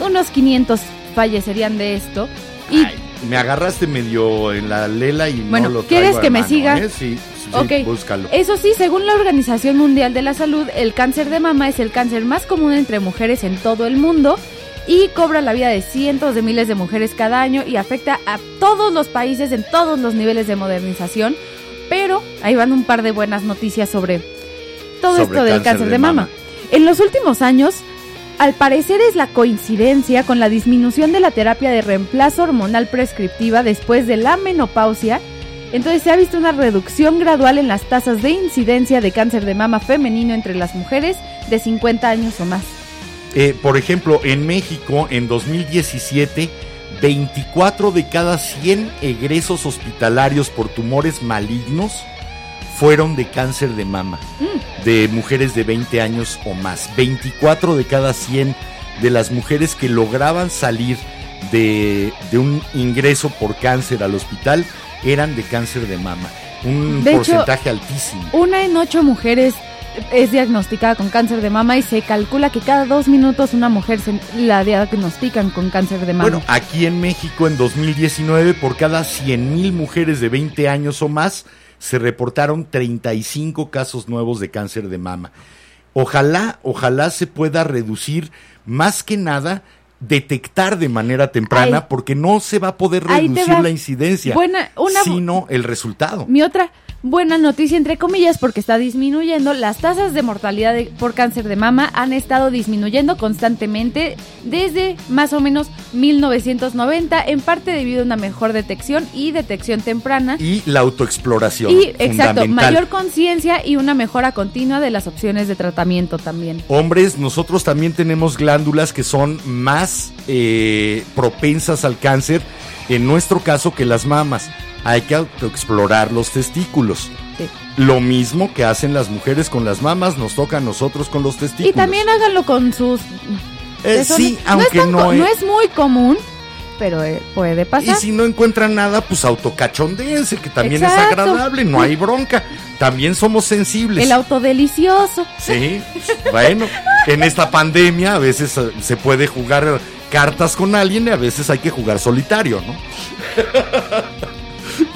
unos 500 fallecerían de esto. Y Ay, me agarraste medio en la lela y Bueno, no lo ¿quieres traigo que me siga? ¿eh? Sí, sí, Ok. búscalo. Eso sí, según la Organización Mundial de la Salud, el cáncer de mama es el cáncer más común entre mujeres en todo el mundo y cobra la vida de cientos de miles de mujeres cada año y afecta a todos los países en todos los niveles de modernización. Pero ahí van un par de buenas noticias sobre todo Sobre esto del cáncer, de, mama. En los últimos años, al parecer es la coincidencia con la disminución de la terapia de reemplazo hormonal prescriptiva después de la menopausia. Entonces se ha visto una reducción gradual en las tasas de incidencia de cáncer de mama femenino entre las mujeres de 50 años o más. Eh, por ejemplo, en México, en 2017, 24 de cada 100 egresos hospitalarios por tumores malignos fueron de cáncer de mama, de mujeres de 20 años o más. 24 de cada 100 de las mujeres que lograban salir de, de un ingreso por cáncer al hospital eran de cáncer de mama. Un De hecho, porcentaje altísimo. Una en ocho mujeres es diagnosticada con cáncer de mama y se calcula que cada dos minutos una mujer se la diagnostican con cáncer de mama. Bueno, aquí en México en 2019, por cada 100.000 mujeres de 20 años o más, se reportaron 35 casos nuevos de cáncer de mama. Ojalá, ojalá se pueda reducir más que nada detectar de manera temprana Ay. porque no se va a poder reducir la incidencia, Buena- una- sino el resultado. Mi otra buena noticia, entre comillas, porque está disminuyendo, las tasas de mortalidad de- por cáncer de mama han estado disminuyendo constantemente desde más o menos 1990, en parte debido a una mejor detección y detección temprana. Y la autoexploración. Y, exacto, mayor conciencia y una mejora continua de las opciones de tratamiento también. Hombres, nosotros también tenemos glándulas que son más eh, propensas al cáncer, en nuestro caso que las mamas. Hay que autoexplorar los testículos. Sí. Lo mismo que hacen las mujeres con las mamas, nos toca a nosotros con los testículos. Y también háganlo con sus... Eh, sí, no, aunque es no, es- no es muy común, pero eh, puede Y pasar. si no encuentran nada, pues autocachondéense, que también es agradable, no hay bronca. También somos sensibles. El autodelicioso. Sí, bueno, en esta pandemia a veces eh, se puede jugar cartas con alguien y a veces hay que jugar solitario, ¿no?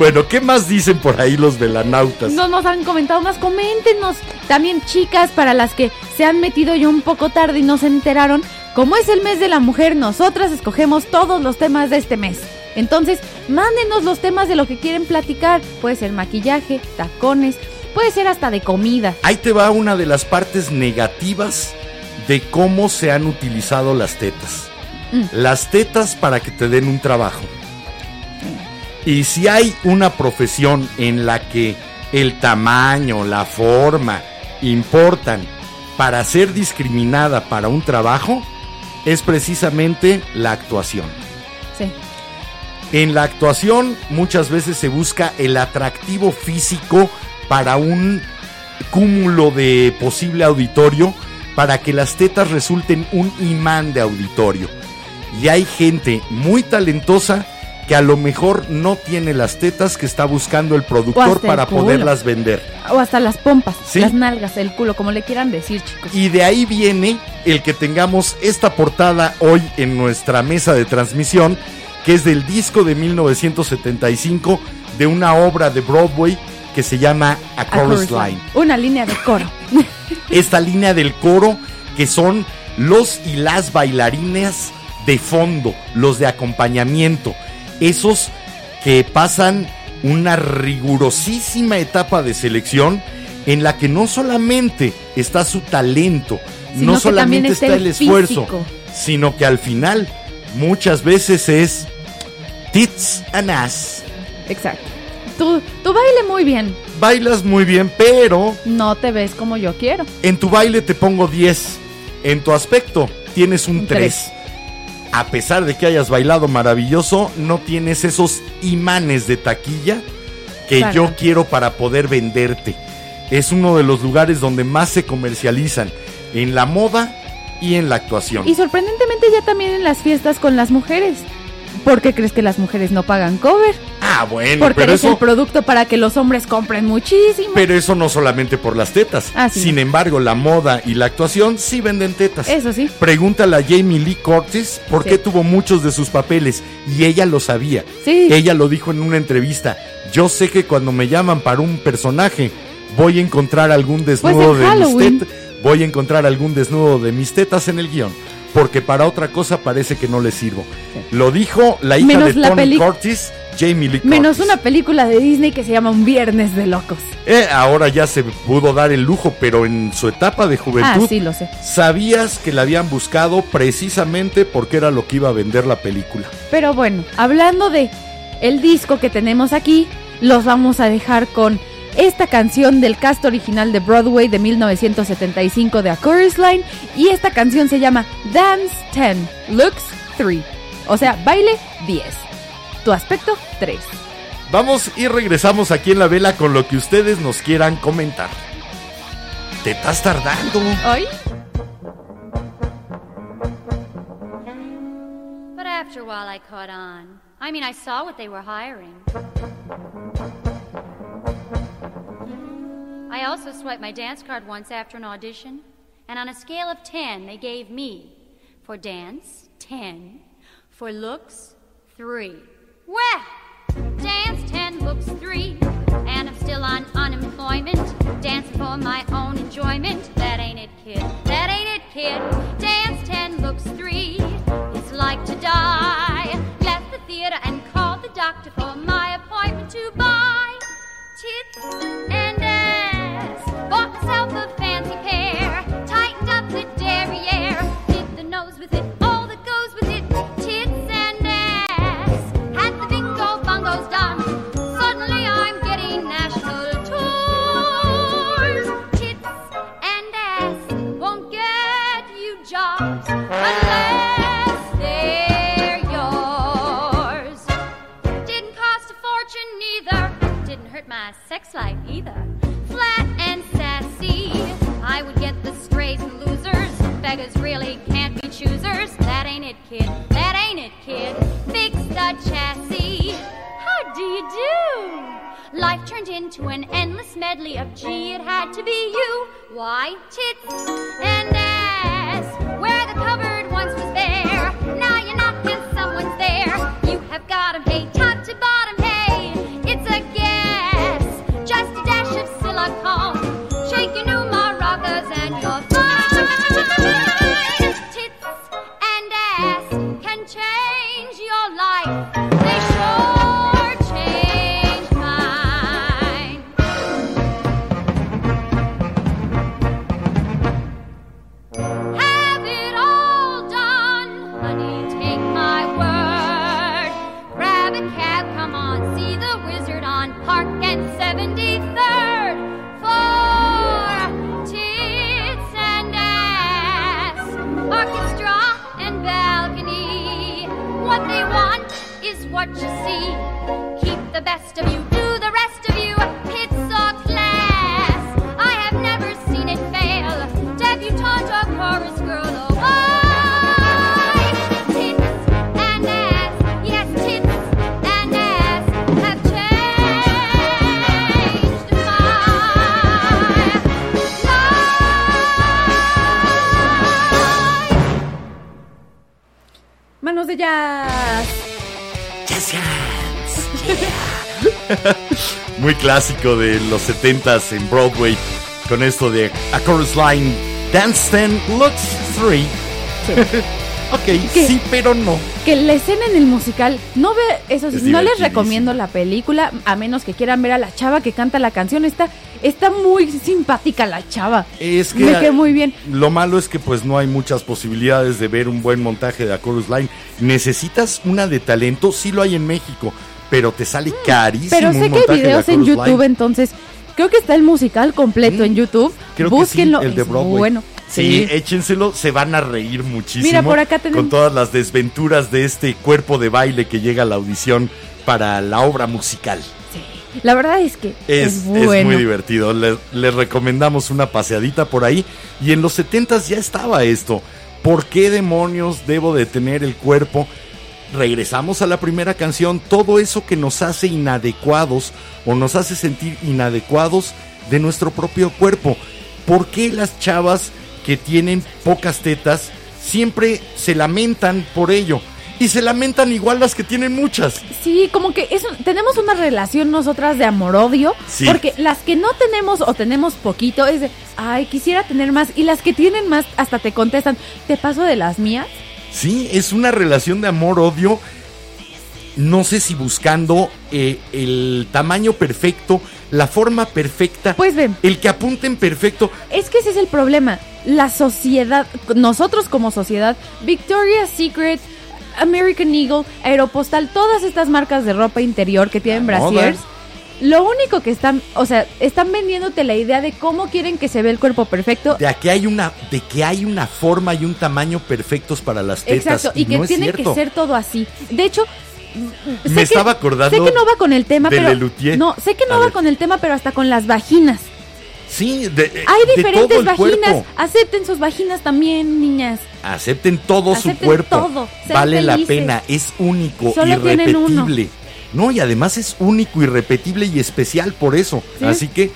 Bueno, ¿qué más dicen por ahí los velanautas? No nos han comentado más, coméntenos. También chicas, para las que se han metido ya un poco tarde y no se enteraron, como es el mes de la mujer, nosotras escogemos todos los temas de este mes. Entonces, mándenos los temas de lo que quieren platicar. Puede ser maquillaje, tacones, puede ser hasta de comida. Ahí te va una de las partes negativas de cómo se han utilizado las tetas. Mm. Las tetas para que te den un trabajo. Y si hay una profesión en la que el tamaño, la forma importan para ser discriminada para un trabajo, es precisamente la actuación. Sí. En la actuación muchas veces se busca el atractivo físico para un cúmulo de posible auditorio para que las tetas resulten un imán de auditorio. Y hay gente muy talentosa que a lo mejor no tiene las tetas que está buscando el productor el para culo. poderlas vender. O hasta las pompas, Sí. las nalgas, el culo, como le quieran decir, chicos. Y de ahí viene el que tengamos esta portada hoy en nuestra mesa de transmisión, que es del disco de 1975 de una obra de Broadway que se llama A Chorus chorus Line. Una línea de coro. <laughs> Esta línea del coro que son los y las bailarines de fondo, los de acompañamiento, esos que pasan una rigurosísima etapa de selección en la que no solamente está su talento, Sino no solamente está, está el el esfuerzo, sino que al final muchas veces es tits and ass. Exacto. Tú, tú baile muy bien. Bailas muy bien, pero No te ves como yo quiero. En tu baile te pongo 10. En tu aspecto tienes un Un 3. A pesar de que hayas bailado maravilloso, no tienes esos imanes de taquilla que yo quiero para poder venderte. Es uno de los lugares donde más se comercializan en la moda y en la actuación. Y sorprendentemente ya también en las fiestas con las mujeres. ¿Por qué crees que las mujeres no pagan cover? Ah, bueno, Porque pero eres el producto para que los hombres compren muchísimo. pero eso no solamente por las tetas. Ah, sí. Sin embargo, la moda y la actuación sí venden tetas. Eso sí. Pregúntale a Jamie Lee Curtis por Sí. qué tuvo muchos de sus papeles y ella lo sabía. Sí. Ella lo dijo en una entrevista. Yo sé que cuando me llaman para un personaje voy a encontrar algún desnudo en de mis tetas, voy a encontrar algún desnudo de mis tetas en el guion, porque para otra cosa parece que no le sirvo. Lo dijo la hija Menos de la Tony Curtis, Jamie Lee Menos Curtis. una película de Disney que se llama Un Viernes de Locos. Eh, ahora ya se pudo dar el lujo, pero en su etapa de Ah, juventud sí, lo sé. Sabías que la habían buscado precisamente porque era lo que iba a vender la película. Pero bueno, hablando de el disco que tenemos aquí, los vamos a dejar con esta canción del cast original de Broadway de 1975 de A Chorus Line y esta canción se llama Dance 10, Looks 3. O sea, baile 10. Tu aspecto 3. Vamos y regresamos aquí en la vela con lo que ustedes nos quieran comentar. Te estás tardando. ¿Hoy? But after a while, I caught on. I mean, I saw what they were hiring. I also swiped my dance card once after an audition, and on a scale of 10, they gave me for dance 10, for looks 3. Well, dance 10, looks 3, and I'm still on unemployment, dancing for my own enjoyment. That ain't it, kid. That ain't it, kid. Dance 10, looks 3. It's like to die. Left the theater and called the doctor for my appointment to buy tits. Bought a fancy pair. Tightened up the derriere. Did the nose with it, all that goes with it. Tits and ass. Had the bingo bongos done. Suddenly I'm getting national tours. Tits and ass won't get you jobs unless they're yours. Didn't cost a fortune neither. Didn't hurt my sex life either. And losers. Beggars really can't be choosers. That ain't it, kid. That ain't it, kid. Fix the chassis. How do you do? Life turned into an endless medley of gee, it had to be you. Why, tits and ass. Where the cupboard once was bare. Now you're knocking someone's there. You have got 'em, <laughs> Muy clásico de los 70s en Broadway con esto de A Chorus Line Dance 10 Looks 3. ok, ¿Qué? sí, pero no. Que la escena en el musical, no ve, eso Es no les recomiendo la película, a menos que quieran ver a la chava que canta la canción. Está, está muy simpática la chava. Es que Me quedé muy bien. Lo malo es que pues no hay muchas posibilidades de ver un buen montaje de A Chorus Line. Necesitas una de talento, sí lo hay en México, pero te sale carísimo. Mm, Pero un sé que hay videos en YouTube, Line. entonces creo que está el musical completo Mm, en YouTube. Creo que Búsquenlo. sí, el de es Broadway. Bueno, Sí, échenselo, se van a reír muchísimo. Mira, por acá tenemos- Con todas las desventuras de este cuerpo de baile que llega a la audición para la obra musical. La verdad es que es, Es, muy divertido. Le- Les recomendamos una paseadita por ahí. Y en los 70 ya estaba esto. ¿Por qué demonios debo de tener el cuerpo? Regresamos a la primera canción. Todo eso que nos hace inadecuados o nos hace sentir inadecuados de nuestro propio cuerpo. ¿Por qué las chavas que tienen pocas tetas siempre se lamentan por ello? Y se lamentan igual las que tienen muchas. Sí, como que es, tenemos una relación nosotras de amor-odio. Sí. Porque las que no tenemos o tenemos poquito es de, ay, quisiera tener más. Y las que tienen más hasta te contestan, ¿te paso de las mías? Sí, es una relación de amor-odio. No sé si buscando eh, el tamaño perfecto, la forma perfecta, Pues ven, el que apunten perfecto. es que ese es el problema. La sociedad, nosotros como sociedad, Victoria's Secret, American Eagle, Aeropostal, todas estas marcas de ropa interior que tienen moda. Lo único que están, o sea, están vendiéndote la idea de cómo quieren que se ve el cuerpo perfecto. De que hay una, de que hay una forma y un tamaño perfectos para las tetas. Exacto, y que no tiene que ser todo así. De hecho, sé Me que- estaba acordando Sé que no va con el tema, pero Lelutier. no, sé que no A va ver. con el tema, pero hasta con las vaginas. Sí, de, Hay de diferentes vaginas. cuerpo. Acepten sus vaginas también, niñas. Acepten todo su cuerpo. todo, Vale la pena, es único, Solo tienen uno. irrepetible. No, y además es único, irrepetible y especial por eso. Sí. Así que,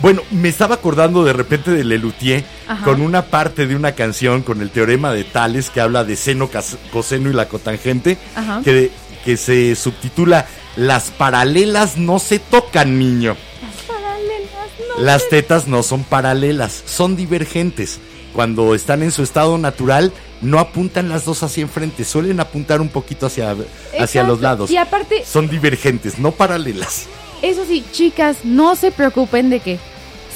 bueno, me estaba acordando de repente de Lelutier Ajá. con una parte de una canción con el teorema de Tales que habla de seno, coseno y la cotangente, Ajá. que, que se subtitula Las paralelas no se tocan, niño. Las tetas no son paralelas, son divergentes. Cuando están en su estado natural, no apuntan las dos hacia enfrente, suelen apuntar un poquito hacia, hacia los lados. Y aparte, Son divergentes, no paralelas. eso sí, chicas, no se preocupen de que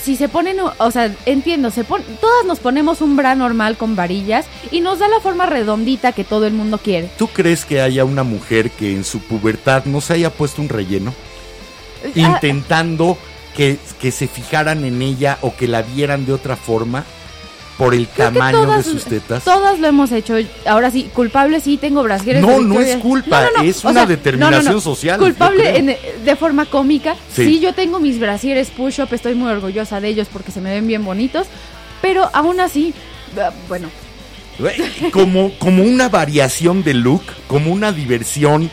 si se ponen, o sea, entiendo, se pon, todas nos ponemos un bra normal con varillas y nos da la forma redondita que todo el mundo quiere. ¿Tú crees que haya una mujer que en su pubertad no se haya puesto un relleno? Ah, Intentando que, que se fijaran en ella o que la vieran de otra forma por el creo tamaño todas- de sus tetas. Todas lo hemos hecho. Ahora sí, culpable sí tengo brasieres. No, no es culpa, es una determinación social, Culpable en- de forma cómica. Sí. Sí. yo tengo mis brasieres push-up, estoy muy orgullosa de ellos porque se me ven bien bonitos. Pero aún así, ah, bueno, como, como una variación de look, como una diversión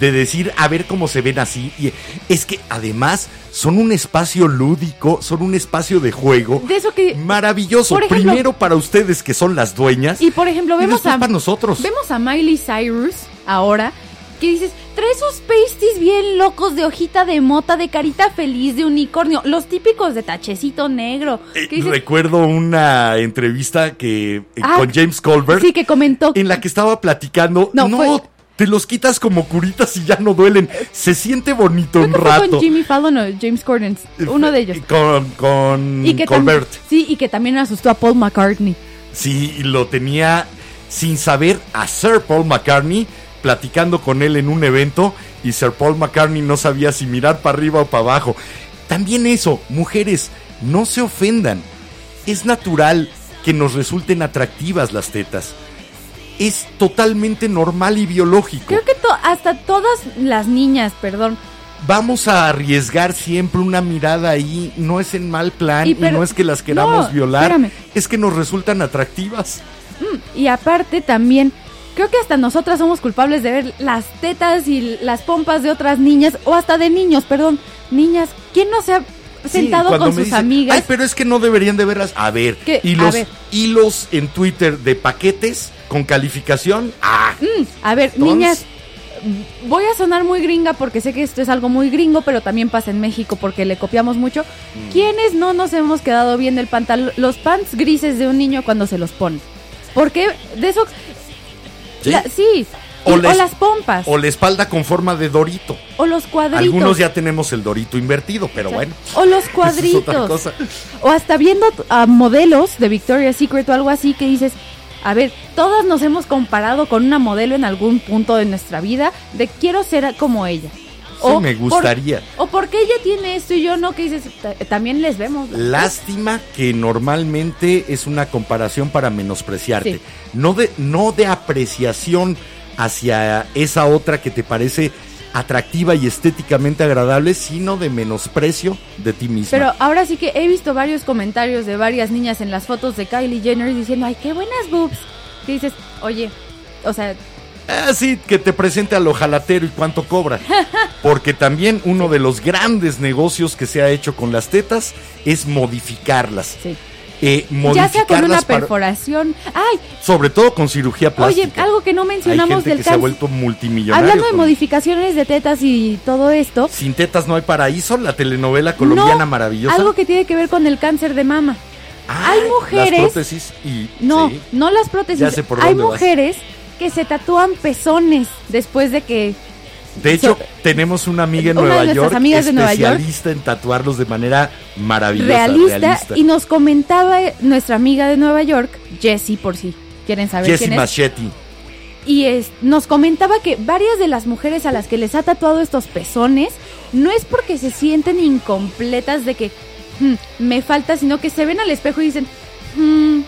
de decir a ver cómo se ven así. Y es que además son un espacio lúdico, son un espacio de juego de eso que... maravilloso. Ejemplo- Primero para ustedes que son las dueñas Y por ejemplo, vemos a, para nosotros. vemos a Miley Cyrus ahora, que dices, trae sus pasties bien locos de hojita de mota, de carita feliz, de unicornio, los típicos de tachecito negro. Eh, Recuerdo una entrevista que eh, Ah, con James Colbert sí, que comentó. en la que estaba platicando. No, No, fue- te los quitas como curitas y ya no duelen. Se siente bonito un rato. con Jimmy Fallon o James Corden, uno de ellos. Con, con Y que Colbert. sí, y que también asustó a Paul McCartney. Sí, y lo tenía sin saber a Sir Paul McCartney platicando con él en un evento y Sir Paul McCartney no sabía si mirar para arriba o para abajo. También eso, mujeres, no se ofendan. Es natural que nos resulten atractivas las tetas. Es totalmente normal y biológico. Creo que to- hasta todas las niñas, perdón, Vamos a arriesgar siempre una mirada ahí. No es en mal plan Y no es que las queramos no, violar. espérame. Es que nos resultan atractivas. Y aparte también, creo que hasta nosotras somos culpables de ver las tetas y las pompas de otras niñas, o hasta de niños, perdón, niñas. ¿Quién no se ha sentado cuando con sus dicen, amigas? Ay, pero es que no deberían de verlas. A ver, ¿Qué? y A los ver. hilos en Twitter de paquetes con calificación. Ah, Mm, a ver, Entonces- niñas, voy a sonar muy gringa porque sé que esto es algo muy gringo, pero también pasa en México porque le copiamos mucho. Mm. ¿Quiénes no nos hemos quedado bien el pantalón, los pants grises de un niño cuando se los pone? Porque de eso... ¿Sí? la- sí. O O, las pompas. O la espalda con forma de dorito. O los cuadritos. Algunos ya tenemos el dorito invertido, pero bueno. O los <laughs> es cuadritos. otra cosa. O hasta viendo a modelos de Victoria's Secret o algo así que dices, a ver, todas nos hemos comparado con una modelo en algún punto de nuestra vida de quiero ser como ella. Sí, me gustaría. o porque ella tiene esto y yo no, que dices, "Ta- también les vemos. ¿no?". Lástima que normalmente es una comparación para menospreciarte. Sí. No de, no de apreciación hacia esa otra que te parece atractiva y estéticamente agradable, sino de menosprecio de ti misma. Pero ahora sí que he visto varios comentarios de varias niñas en las fotos de Kylie Jenner diciendo, ay, qué buenas boobs. Que dices, oye, o sea, Ah, sí, que te presente al ojalatero y cuánto cobra. <laughs> Porque también uno de los grandes negocios que se ha hecho con las tetas es modificarlas. sí. Eh, Ya sea con una perforación. Ay, sobre todo con cirugía plástica. oye, algo que no Hay mencionamos gente del que se ha vuelto multimillonario. Hablando de con- modificaciones de tetas y todo esto. Sin tetas no hay paraíso, la telenovela colombiana no, maravillosa. Algo que tiene que ver con el cáncer de mama. Ah, hay mujeres- Las prótesis y. No, sí. no las prótesis. Ya sé por hay vas. mujeres que se tatúan pezones después de que De hecho, So- tenemos una amiga en Una Nueva York, amigas de Nueva York. especialista en tatuarlos de manera maravillosa. realista, realista. y nos comentaba nuestra amiga de Nueva York, Jessie, por si quieren saber Jessie quién es. Machetti. Y es- nos comentaba que varias de las mujeres a las que les ha tatuado estos pezones no es porque se sienten incompletas de que "Hmm, me falta, sino que se ven al espejo y dicen, "Hmm,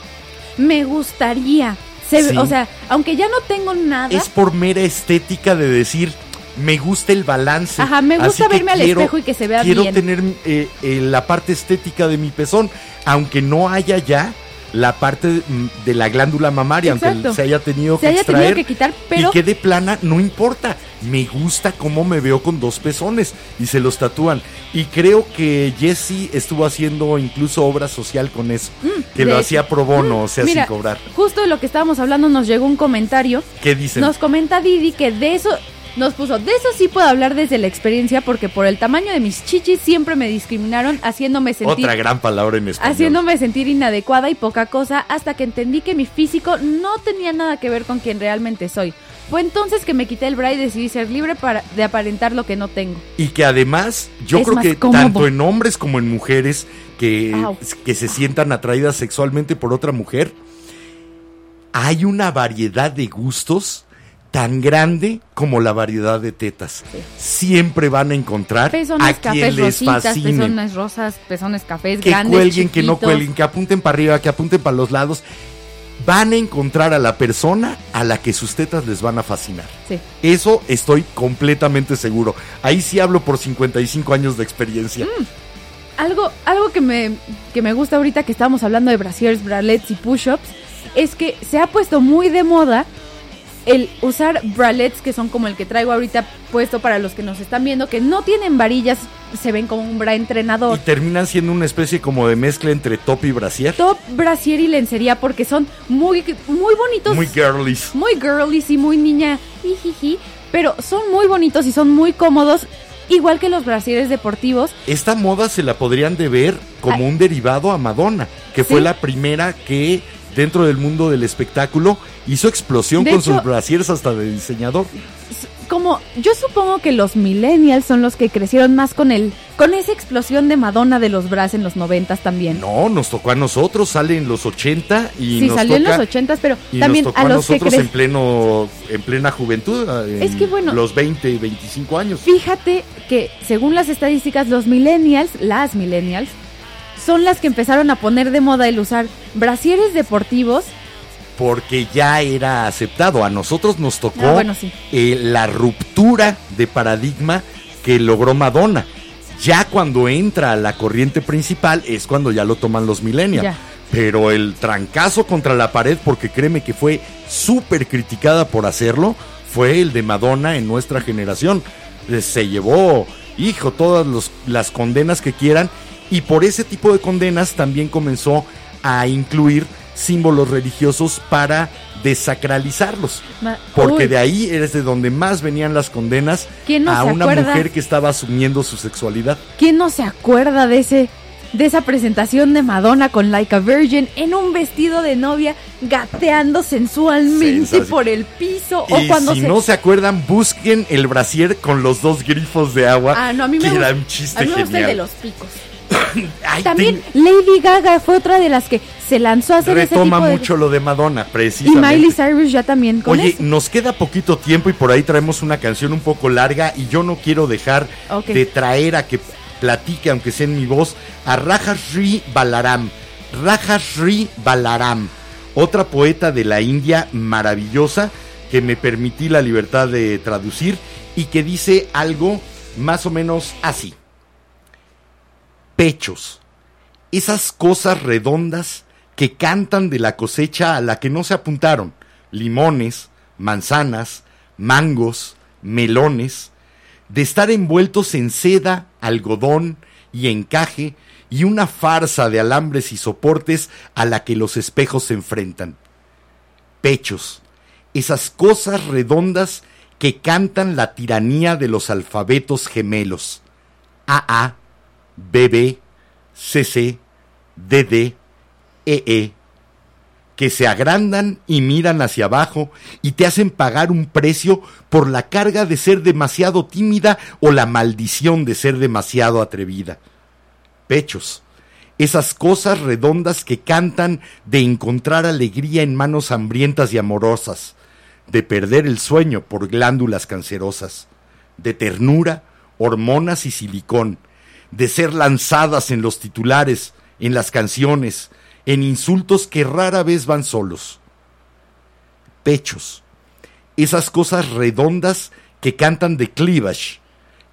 me gustaría. Se ve- Sí. O sea, aunque ya no tengo nada, Es por mera estética de decir, me gusta el balance. Ajá, me gusta que verme al espejo y que se vea quiero bien. tener eh, eh, la parte estética de mi pezón, aunque no haya ya la parte mm, de la glándula mamaria, aunque se haya tenido se que haya extraer. tenido que quitar, pero Y quede plana, no importa. Me gusta cómo me veo con dos pezones y se los tatúan. Y creo que Jessie estuvo haciendo incluso obra social con eso. que Mm, de lo hecho. hacía pro bono, o sea, mira, sin cobrar. justo de lo que estábamos hablando nos llegó un comentario ¿Qué dicen? Nos comenta Didi que de eso nos puso, de eso sí puedo hablar desde la experiencia porque por el tamaño de mis chichis siempre me discriminaron haciéndome sentir Otra gran palabra en español. haciéndome sentir inadecuada y poca cosa hasta que entendí que mi físico no tenía nada que ver con quien realmente soy. Fue entonces que me quité el bra y decidí ser libre para de aparentar lo que no tengo. Y que además, yo Es creo que cómodo. tanto en hombres como en mujeres que, Au. que se sientan atraídas sexualmente por otra mujer, hay una variedad de gustos tan grande como la variedad de tetas. Siempre van a encontrar a Pezones quien cafés les rositas, fascine. pezones rosas, pezones cafés que grandes, cuelguen, que no cuelguen, que apunten para arriba, que apunten para los lados. Van a encontrar a la persona a la que sus tetas les van a fascinar. Sí. Eso estoy completamente seguro. Ahí sí hablo por 55 años de experiencia. Mm. Algo, algo que me, que me gusta ahorita que estamos hablando de brasiers, bralets y push-ups es que se ha puesto muy de moda el usar bralets que son como el que traigo ahorita puesto para los que nos están viendo, que no tienen varillas, se ven como un bra Y entrenador. terminan siendo una especie como de mezcla entre top y brasier. Top, brasier y lencería porque son muy, muy bonitos. Muy girlies. muy girlies y muy niña, jijiji, pero son muy bonitos y son muy cómodos, igual que los brasieres deportivos. Esta moda se la podrían de ver como Ay. un derivado a Madonna, que Sí. fue la primera que dentro del mundo del espectáculo hizo explosión De con hecho- sus brasieres hasta de diseñador. como yo supongo que los millennials son los que crecieron más con el con esa explosión de Madonna de los bras en los noventas también. No, nos tocó a nosotros, sale en los 80 y sí, nos salió en toca- los ochentas, pero y también nos tocó a los que nosotros cre- en pleno en plena juventud, en Es que bueno- los 20 y 25 años. Fíjate que según las estadísticas los millennials, las millennials son las que empezaron a poner de moda el usar brasieres deportivos. porque ya era aceptado. A nosotros nos tocó Ah, bueno, sí. eh, la ruptura de paradigma que logró Madonna. Ya cuando entra a la corriente principal es cuando ya lo toman los millennials. Ya. Pero el trancazo contra la pared, porque créeme que fue súper criticada por hacerlo, fue el de Madonna en nuestra generación. Se llevó, hijo, todas los- las condenas que quieran. Y por ese tipo de condenas también comenzó a incluir símbolos religiosos para desacralizarlos. Ma- Porque Uy. de ahí es de donde más venían las condenas ¿Quién no a una acuerda? mujer que estaba asumiendo su sexualidad. ¿Quién no se acuerda de ese de esa presentación de Madonna con Like a Virgin en un vestido de novia gateando sensualmente Sensación. por el piso y o cuando si se no se acuerdan, busquen el brasier con los dos grifos de agua. Ah, no, a mí me que gusta, era un chiste a mí me gusta el de los picos. <laughs> Ay, También te- Lady Gaga fue otra de las que se lanzó a hacer ese retoma de mucho lo de Madonna, y precisamente. Miley Cyrus ya también con Oye, eso. nos queda poquito tiempo y por ahí traemos una canción un poco larga y yo no quiero dejar de traer a que platique, aunque sea en mi voz, a Rajashri Balaram. Rajashri Balaram, otra poeta de la India maravillosa que me permití la libertad de traducir y que dice algo más o menos así. Pechos, esas cosas redondas que cantan de la cosecha a la que no se apuntaron, limones, manzanas, mangos, melones, de estar envueltos en seda, algodón y encaje y una farsa de alambres y soportes a la que los espejos se enfrentan. Pechos, esas cosas redondas que cantan la tiranía de los alfabetos gemelos. AA, BB, CC, DD, EE, que se agrandan y miran hacia abajo y te hacen pagar un precio por la carga de ser demasiado tímida o la maldición de ser demasiado atrevida. Pechos, esas cosas redondas que cantan de encontrar alegría en manos hambrientas y amorosas, de perder el sueño por glándulas cancerosas, de ternura, hormonas y silicón, de ser lanzadas en los titulares, en las canciones, en insultos que rara vez van solos. Pechos, esas cosas redondas que cantan de cleavage,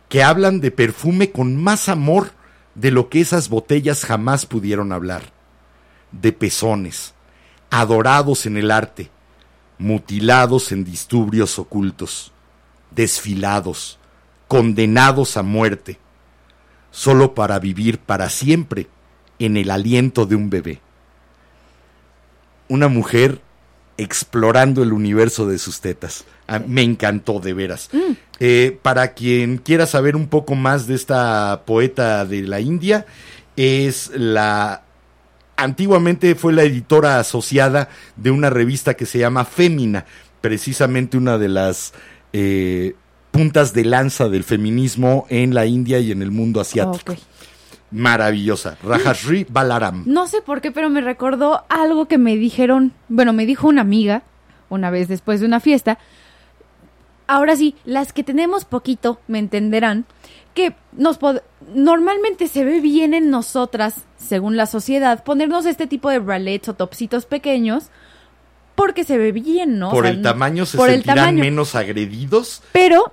que hablan de perfume con más amor de lo que esas botellas jamás pudieron hablar, de pezones, adorados en el arte, mutilados en disturbios ocultos, desfilados, condenados a muerte, solo para vivir para siempre en el aliento de un bebé. Una mujer explorando el universo de sus tetas. Ah, me encantó, de veras. Eh, para quien quiera saber un poco más de esta poeta de la India, es la... Antiguamente fue la editora asociada de una revista que se llama Fémina, precisamente una de las eh, puntas de lanza del feminismo en la India y en el mundo asiático. Ok. Maravillosa. Rajashri Balaram. No sé por qué, pero me recordó algo que me dijeron, bueno, me dijo una amiga una vez después de una fiesta. Ahora sí, las que tenemos poquito me entenderán que nos normalmente se ve bien en nosotras, según la sociedad, ponernos este tipo de bralets o topsitos pequeños porque se ve bien, ¿no? O Por sea, el tamaño se por el sentirán tamaño. menos agredidos. Pero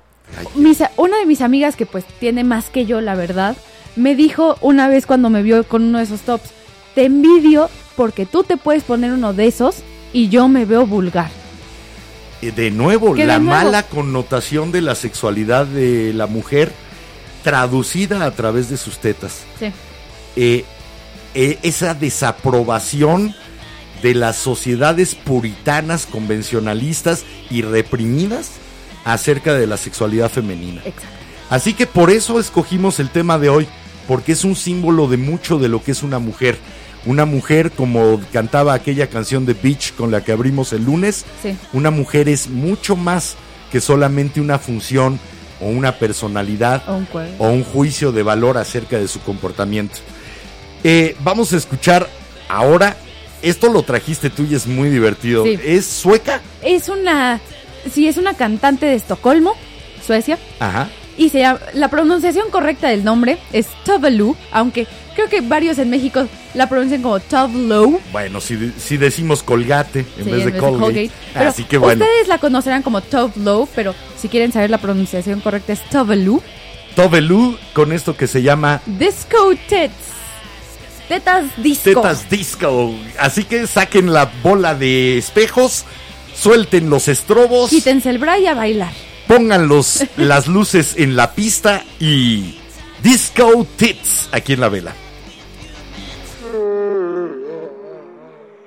mis una de mis amigas que pues tiene más que yo, la verdad, me dijo una vez cuando me vio con uno de esos tops, te envidio porque tú te puedes poner uno de esos y yo me veo vulgar. Eh, De nuevo, de la nuevo- mala connotación de la sexualidad de la mujer traducida a través de sus tetas. Sí. Eh, eh, esa desaprobación de las sociedades puritanas, convencionalistas y reprimidas acerca de la sexualidad femenina. Exacto. Así que por eso escogimos el tema de hoy, porque es un símbolo de mucho de lo que es una mujer. Una mujer, como cantaba aquella canción de Beach con la que abrimos el lunes, Sí. una mujer es mucho más que solamente una función o una personalidad O un cuervo. o un juicio de valor acerca de su comportamiento. Eh, vamos a escuchar ahora, esto lo trajiste tú y es muy divertido. Sí. ¿Es sueca? Es una sí, es una cantante de Estocolmo, Suecia, Ajá. y se llama- la pronunciación correcta del nombre es Tovelú, aunque creo que varios en México la pronuncian como Tovlow. Bueno, si, si decimos colgate en Sí, vez de Colgate. Pero Así que bueno, Ustedes la conocerán como Tovlow, pero si quieren saber la pronunciación correcta es Tovelú. Tovelú con esto que se llama Disco Tits. Tetas disco. Tetas Disco. Así que saquen la bola de espejos, suelten los estrobos, Quítense el bra y a bailar. pongan los, <laughs> las luces en la pista y Disco Tits aquí en la vela.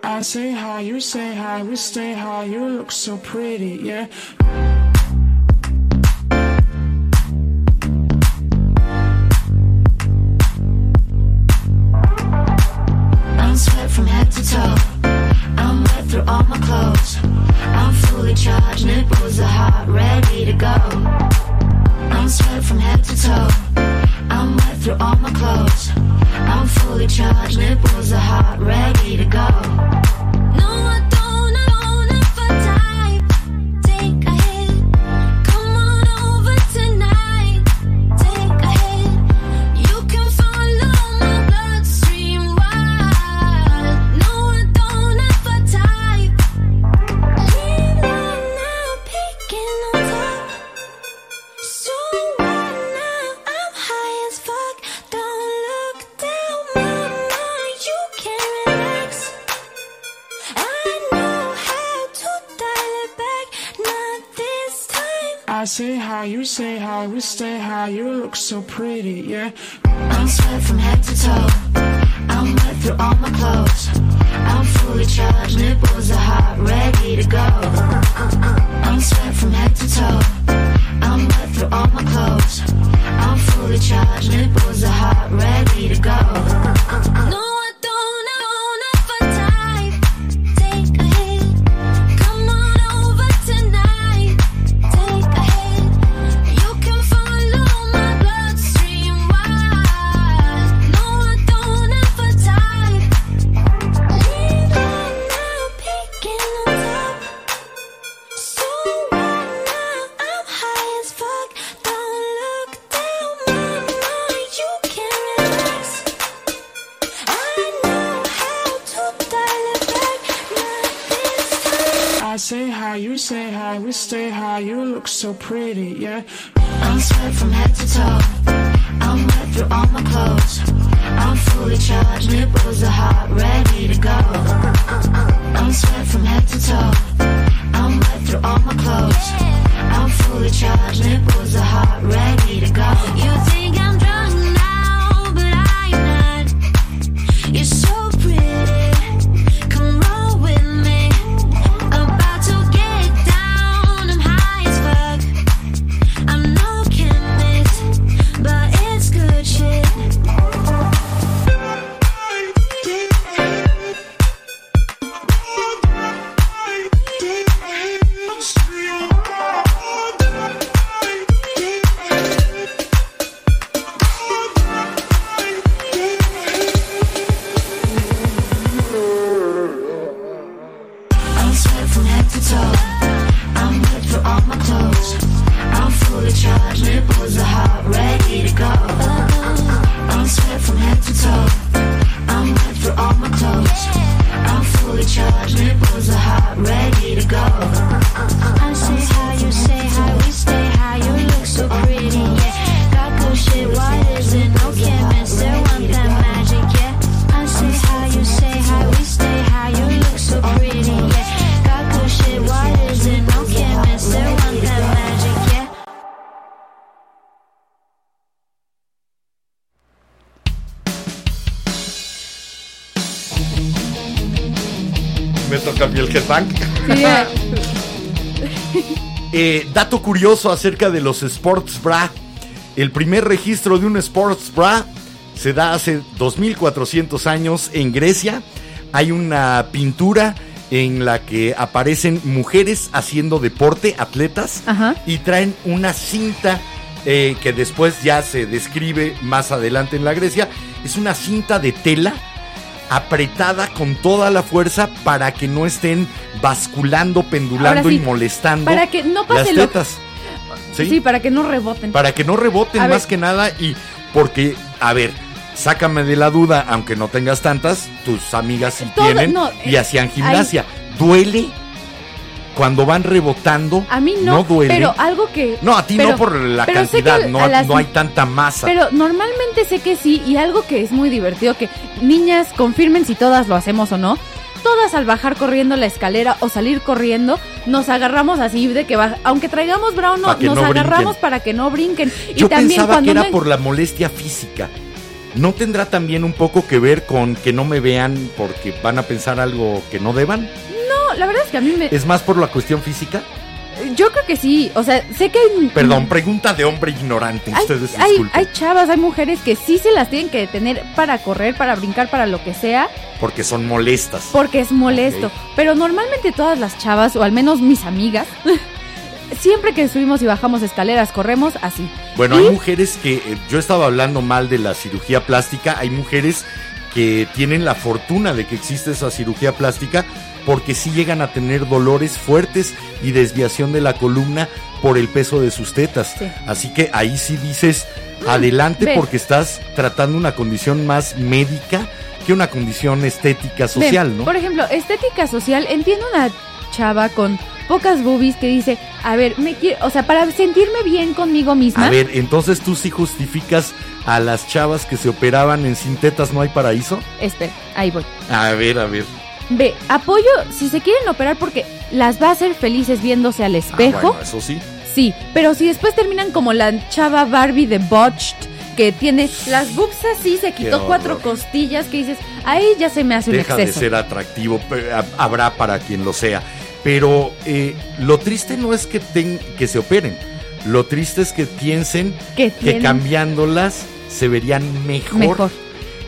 I I say hi, you say hi, we stay high, you look so pretty, yeah. I'm sweat from head to toe. I'm wet through all my clothes. I'm fully charged, nipples are hot, ready to go. I'm sweat from head to toe. I'm wet through all my clothes. I'm fully charged, nipples are hot, ready to go. You say hi, we stay high, you look so pretty, yeah. I'm sweat from head to toe. I'm wet through all my clothes. I'm fully charged, nipples are hot, ready to go. I'm sweat from head to toe. I'm wet through all my clothes. I'm fully charged, nipples are hot, ready to go. No, Yeah. Dato curioso acerca de los sports bra. El primer registro de un sports bra se da hace 2400 años en Grecia. Hay una pintura en la que aparecen mujeres haciendo deporte, atletas, Ajá. y traen una cinta eh, que después ya se describe más adelante en la Grecia. Es una cinta de tela apretada con toda la fuerza para que no estén basculando, pendulando sí, y molestando para que no pase las lo- tetas. sí. ¿Sí? para que no reboten. Para que no reboten A más ver. que nada y porque, a ver, sácame de la duda, aunque no tengas tantas, tus amigas sí tienen no, y eh, hacían gimnasia. ¿Duele? Cuando van rebotando, A mí no, duele. pero algo que... no, a ti pero- no por la cantidad, no, las- no hay tanta masa. Pero normalmente sé que sí, y algo que es muy divertido, que niñas confirmen si todas lo hacemos o no. Todas al bajar corriendo la escalera o salir corriendo, nos agarramos así de que va, aunque traigamos brown, no, nos no agarramos brinquen. para que no brinquen. Yo y también pensaba cuando que era no- por la molestia física. ¿no tendrá también un poco que ver con que no me vean porque van a pensar algo que no deban? La verdad es que a mí me... ¿Es más por la cuestión física? Yo creo que sí, o sea, sé que hay... Perdón, pregunta de hombre ignorante, Hay, ustedes hay, hay chavas, hay mujeres que sí se las tienen que detener para correr, para brincar, para lo que sea, Porque son molestas. porque es molesto. Ok. Pero normalmente todas las chavas, o al menos mis amigas, <laughs> siempre que subimos y bajamos escaleras, corremos así. Bueno, Y- hay mujeres que, eh, yo estaba hablando mal de la cirugía plástica, hay mujeres que tienen la fortuna de que existe esa cirugía plástica porque sí llegan a tener dolores fuertes y desviación de la columna por el peso de sus tetas. Sí. Así que ahí sí dices, adelante porque estás tratando una condición más médica que una condición estética Ven, social, ¿no? Por ejemplo, estética social, entiendo una chava con pocas boobies que dice, a ver, me quiero, o sea, para sentirme bien conmigo misma. A ver, entonces tú sí justificas a las chavas que se operaban en sin tetas no hay paraíso? Espera, ahí voy. A ver, a ver. Ve, apoyo si se quieren operar porque las va a hacer felices viéndose al Ah, espejo. bueno, eso sí. Sí, pero si después terminan como la chava Barbie de Botched, que tiene las boobs así, se quitó cuatro costillas, que dices, ahí ya se me hace un Deja de exceso. ser atractivo, habrá para quien lo sea. Pero eh, lo triste no es que, ten- que se operen, lo triste es que piensen Que cambiándolas se verían mejor. Mejor.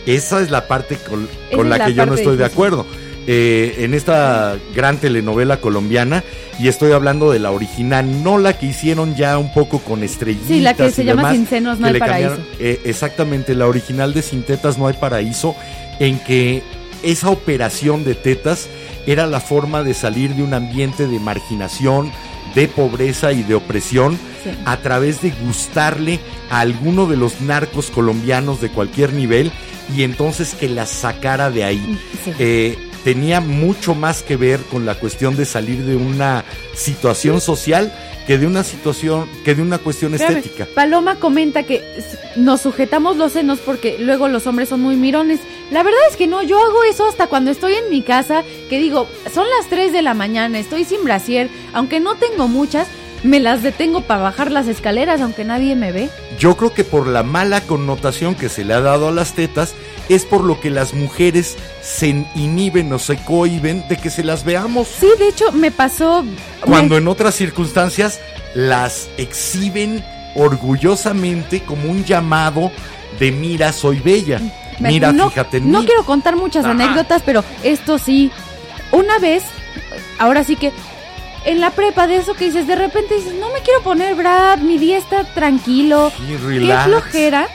Esa es la parte con, con la la que yo no estoy de acuerdo. Eh, en esta gran telenovela colombiana, y estoy hablando de la original, no la que hicieron ya un poco con estrellitas. Sí, la que se llama demás, Sin senos no que hay le paraíso. cambiaron- eh, exactamente, la original de Sin Tetas No hay Paraíso, en que esa operación de tetas era la forma de salir de un ambiente de marginación, de pobreza y de opresión Sí. a través de gustarle a alguno de los narcos colombianos de cualquier nivel y entonces que la sacara de ahí. Sí. Eh, tenía mucho más que ver con la cuestión de salir de una situación social que de una situación, que de una cuestión estética. Paloma comenta que nos sujetamos los senos porque luego los hombres son muy mirones. La verdad es que no, yo hago eso hasta cuando estoy en mi casa, que digo, son las 3 de la mañana, estoy sin brasier, aunque no tengo muchas, me las detengo para bajar las escaleras aunque nadie me ve. Yo creo que por la mala connotación que se le ha dado a las tetas es por lo que las mujeres se inhiben o se cohiben de que se las veamos. Sí, de hecho me pasó... Cuando me- en otras circunstancias las exhiben orgullosamente como un llamado de mira, soy bella. Mira, no, fíjate en No mí. quiero contar muchas Ajá. anécdotas, pero esto sí. Una vez, ahora sí que en la prepa de eso que dices, de repente dices, no me quiero poner bra, mi día está tranquilo, qué flojera.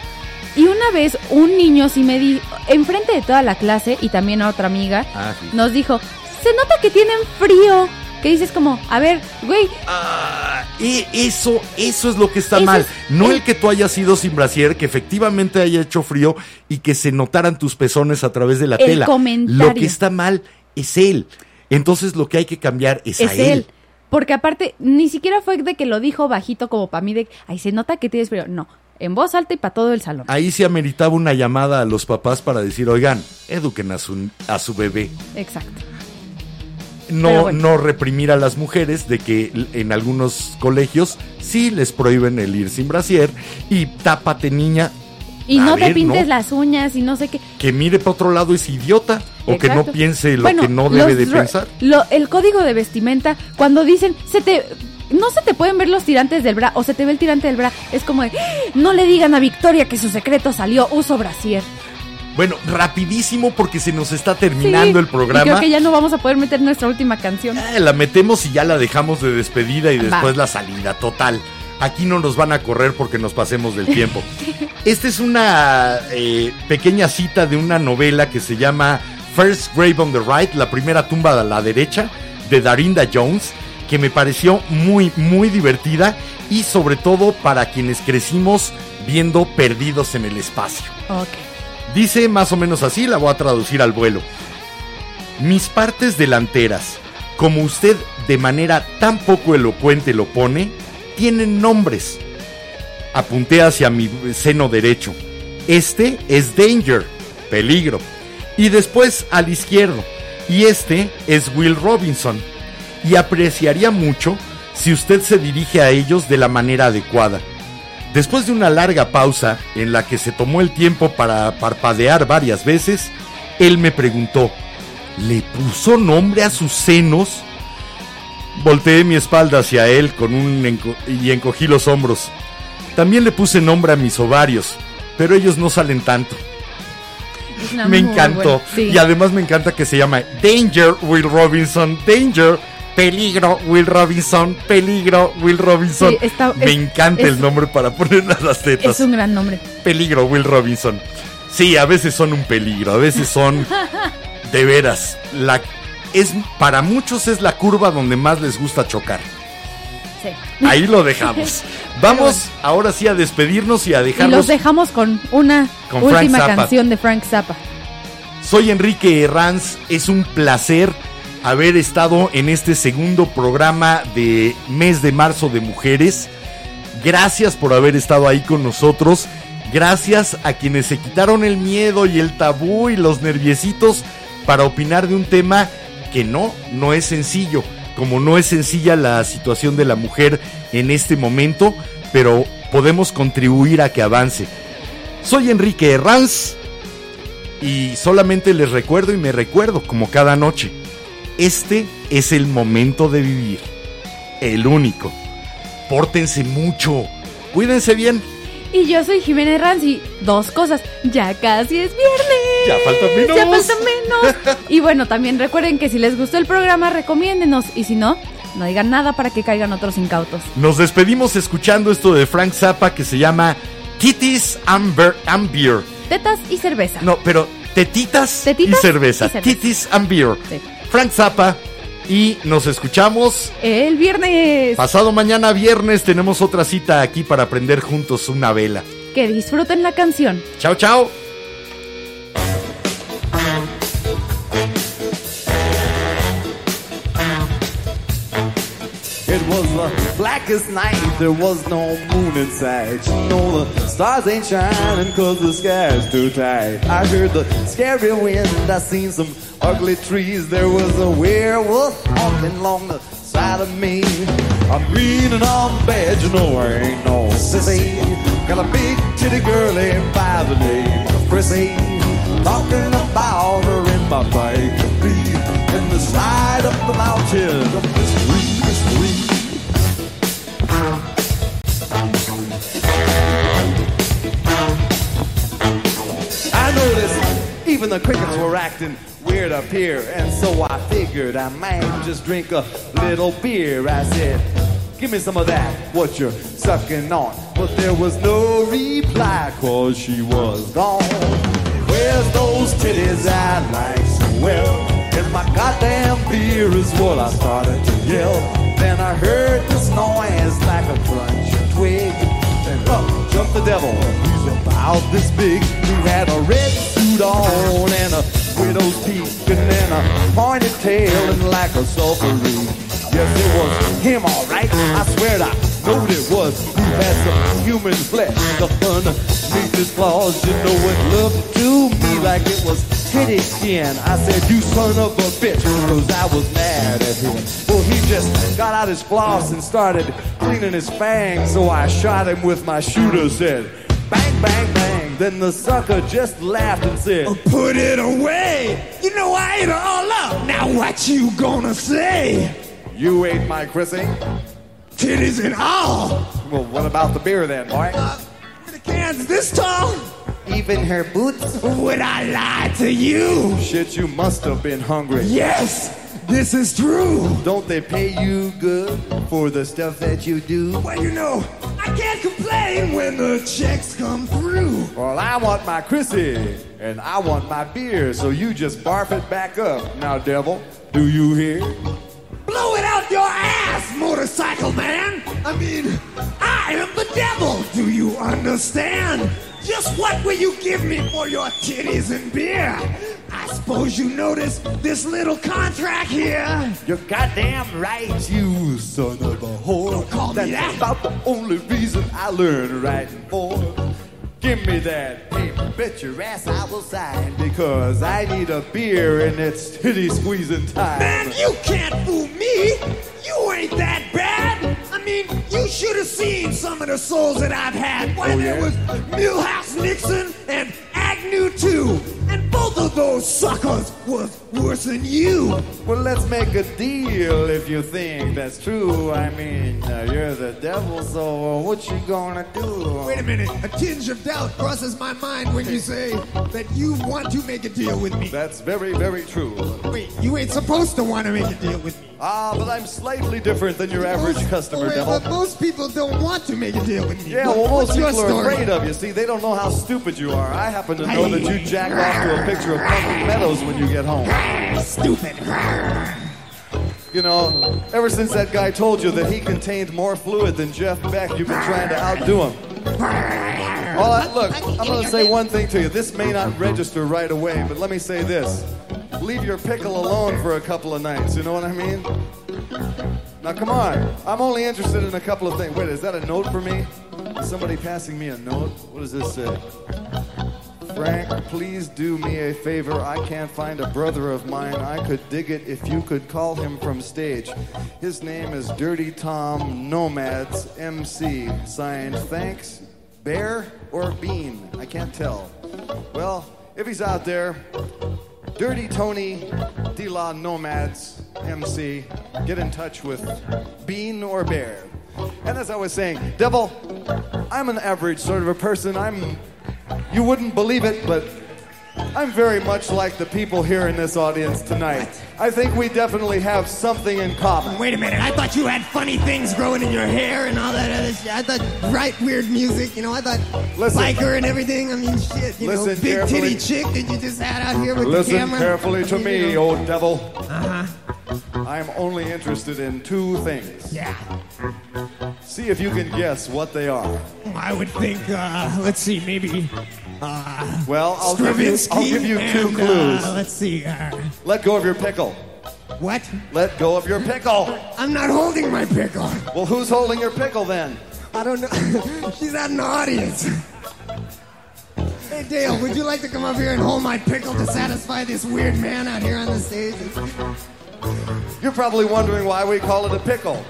Y una vez un niño sí me dijo, enfrente de toda la clase y también a otra amiga, Ah, sí. nos dijo, se nota que tienen frío. Que dices como, a ver, güey, Ah, y eso, eso es lo que está mal. es No el- el que tú hayas ido sin brasier, que efectivamente haya hecho frío y que se notaran tus pezones a través de la El tela. comentario. Lo que está mal es él. Entonces lo que hay que cambiar es, es a él. él. Porque aparte, ni siquiera fue de que lo dijo bajito como para mí de, ay, se nota que tienes frío. No, en voz alta y para todo el salón. Ahí se ameritaba una llamada a los papás para decir, oigan, eduquen a su, a su bebé. Exacto. No, bueno. no reprimir a las mujeres de que en algunos colegios sí les prohíben el ir sin brasier y tápate niña. Y A no te pintes ¿no? las uñas y no sé qué. Que mire para otro lado es idiota o que no piense lo Bueno, que no debe de pensar. lo- el código de vestimenta, cuando dicen, se te... No se te pueden ver los tirantes del bra o se te ve el tirante del bra. Es como de, "¡Ah! no le digan a Victoria que su secreto salió, uso brasier. Bueno, rapidísimo porque se nos está terminando Sí, el programa. Y creo que ya no vamos a poder meter nuestra última canción. Eh, la metemos y ya la dejamos de despedida y Va. después la salida, total. Aquí no nos van a correr porque nos pasemos del tiempo. <laughs> Esta es una eh, pequeña cita de una novela que se llama First Grave on the Right, la primera tumba a la derecha, de Darinda Jones, que me pareció muy, muy divertida y sobre todo para quienes crecimos viendo Perdidos en el Espacio. Dice más o menos así, la voy a traducir al vuelo. Mis partes delanteras, como usted de manera tan poco elocuente lo pone, tienen nombres. Apunté hacia mi seno derecho. Este es Danger, peligro. Y después al izquierdo. Y este es Will Robinson. Y apreciaría mucho si usted se dirige a ellos de la manera adecuada. Después de una larga pausa en la que se tomó el tiempo para parpadear varias veces, él me preguntó, ¿le puso nombre a sus senos? Volteé mi espalda hacia él con un y encogí los hombros. También le puse nombre a mis ovarios, pero ellos no salen tanto. Me encantó. buena- sí. Y además me encanta que se llama Danger Will Robinson. Danger. Peligro Will Robinson. Peligro Will Robinson. Sí, está- me es- encanta es- el nombre para ponerle a las tetas. Es un gran nombre. Peligro Will Robinson. Sí, a veces son un peligro. A veces son <laughs> de veras. La, es, para muchos es la curva donde más les gusta chocar. Ahí lo dejamos. <laughs> Vamos ahora sí a despedirnos y a Y dejarlos. los dejamos con una Con última canción de Frank Zappa. Soy Enrique Herranz. Es un placer haber estado en este segundo programa de mes de marzo de mujeres. Gracias por haber estado ahí con nosotros. Gracias a quienes se quitaron el miedo y el tabú y los nerviecitos para opinar de un tema que no, no es sencillo. Como no es sencilla la situación de la mujer en este momento, pero podemos contribuir a que avance. Soy Enrique Herranz. Y solamente les recuerdo y me recuerdo como cada noche. Este es el momento de vivir. El único. Pórtense mucho. Cuídense bien. Y yo soy Jiménez Ranzi. Dos cosas. Ya casi es viernes. Ya falta menos. Ya falta menos. <laughs> y bueno, también recuerden que si les gustó el programa, recomiéndenos. Y si no, no digan nada para que caigan otros incautos. Nos despedimos escuchando esto de Frank Zappa que se llama Titties and, Beer- and Beer. Tetas y cerveza. No, pero tetitas, Tetitas y, cerveza. y cerveza. Titties and Beer. Sí. Frank Zappa. Y nos escuchamos El viernes. pasado mañana viernes. Tenemos otra cita aquí para aprender juntos una vela. Que disfruten la canción. Chao, chao. It was blackest night, there was no moon in sight. You know the stars ain't shining cause the sky's too tight. I heard the scary wind, I seen some ugly trees. There was a werewolf walking along the side of me. I'm green and I'm bad, you know I ain't no sissy. Got a big titty girlie by the name of Chrissy. Talking about her in my bike. In the side of the mountain even the crickets were acting weird up here, and so I figured I might just drink a little beer. I said, Give me some of that, what you're sucking on. But there was no reply, cause she was gone. Where's those titties I like so well? And my goddamn beer is what I started to yell. Then I heard this noise like a crunch twig. Then up uh, jumped the devil. About this big. He had a red suit on and a widow's peak and then a pointed tail and like a sulphurine. Yes, it was him, all right. I swear I knowed it was. He had some human flesh up underneath his claws. You know it looked to me like it was titty skin. I said, you son of a bitch, cause I was mad at him. Well, he just got out his floss and started cleaning his fangs. So I shot him with my shooter, said, bang, bang, bang. Then the sucker just laughed and said, uh, Put it away. You know I ate it all up. Now what you gonna say? you ate my Chrissy? Titties and all. Well, what about the beer then, boy? Uh, the cans this tall. Even her boots? Would I lie to you? Shit, you must have been hungry. Yes, this is true. Don't they pay you good for the stuff that you do? Well, you know, I can't complain when the checks come through. Well, I want my Chrissy, and I want my beer, so you just barf it back up. Now, devil, do you hear? Blow it out your ass, motorcycle man. I mean, I am the devil. Do you understand? Just what will you give me for your titties and beer? I suppose you notice this little contract here. You're goddamn right, you son of a whore. Don't call me That's that. about the only reason I learned writing for. Give me that paper, bet your ass I will sign because I need a beer and it's titty squeezing time. Man, you can't fool me. You ain't that bad. Mean, you should have seen some of the souls that I've had. Why, Oh, there yeah? was Milhouse Nixon and Agnew too. And both of those suckers was worse than you. Well, let's make a deal if you think that's true. I mean, uh, you're the devil, so uh, what you gonna do? Wait a minute. A tinge of doubt crosses my mind when you say that you want to make a deal with me. That's very, very true. Wait, you ain't supposed to want to make a deal with me. Ah, but I'm slightly different than your average Most- customer, wait, devil. But most people don't want to make a deal with me. Yeah, well, most people are story? afraid of you. See, they don't know how stupid you are. I happen to know that you jack <laughs> off to a picture of Pumpkin Meadows when you get home. Stupid. You know, ever since that guy told you that he contained more fluid than Jeff Beck, you've been trying to outdo him. All right, look, I'm going to say one thing to you. This may not register right away, but let me say this. Leave your pickle alone for a couple of nights. You know what I mean? Now, come on. I'm only interested in a couple of things. Wait, is that a note for me? Somebody passing me a note? What does this say? Frank, please do me a favor. I can't find a brother of mine. I could dig it if you could call him from stage. His name is Dirty Tom Nomads MC. Signed, thanks, Bear or Bean? I can't tell. Well, if he's out there, Dirty Tony De La Nomads MC, get in touch with Bean or Bear. And as I was saying, Devil, I'm an average sort of a person. I'm, you wouldn't believe it, but I'm very much like the people here in this audience tonight. I think we definitely have something in common. Wait a minute. I thought you had funny things growing in your hair and all that other shit. I thought right weird music. You know, I thought Listen. biker and everything. I mean, shit. You know, Listen big carefully. titty chick that you just had out here with the camera. Listen carefully to I mean, me, you know. old devil. Uh-huh. I'm only interested in two things. Yeah. See if you can guess what they are. I would think. Uh, let's see, maybe. Uh, Well, I'll give you, I'll give you two and, clues. Uh, let's see. Uh, Let go of your pickle. what? Let go of your pickle. I'm not holding my pickle. Well, who's holding your pickle then? I don't know. <laughs> She's out in the audience. Hey Dale, would you like to come up here and hold my pickle to satisfy this weird man out here on the stage? You're probably wondering why we call it a pickle.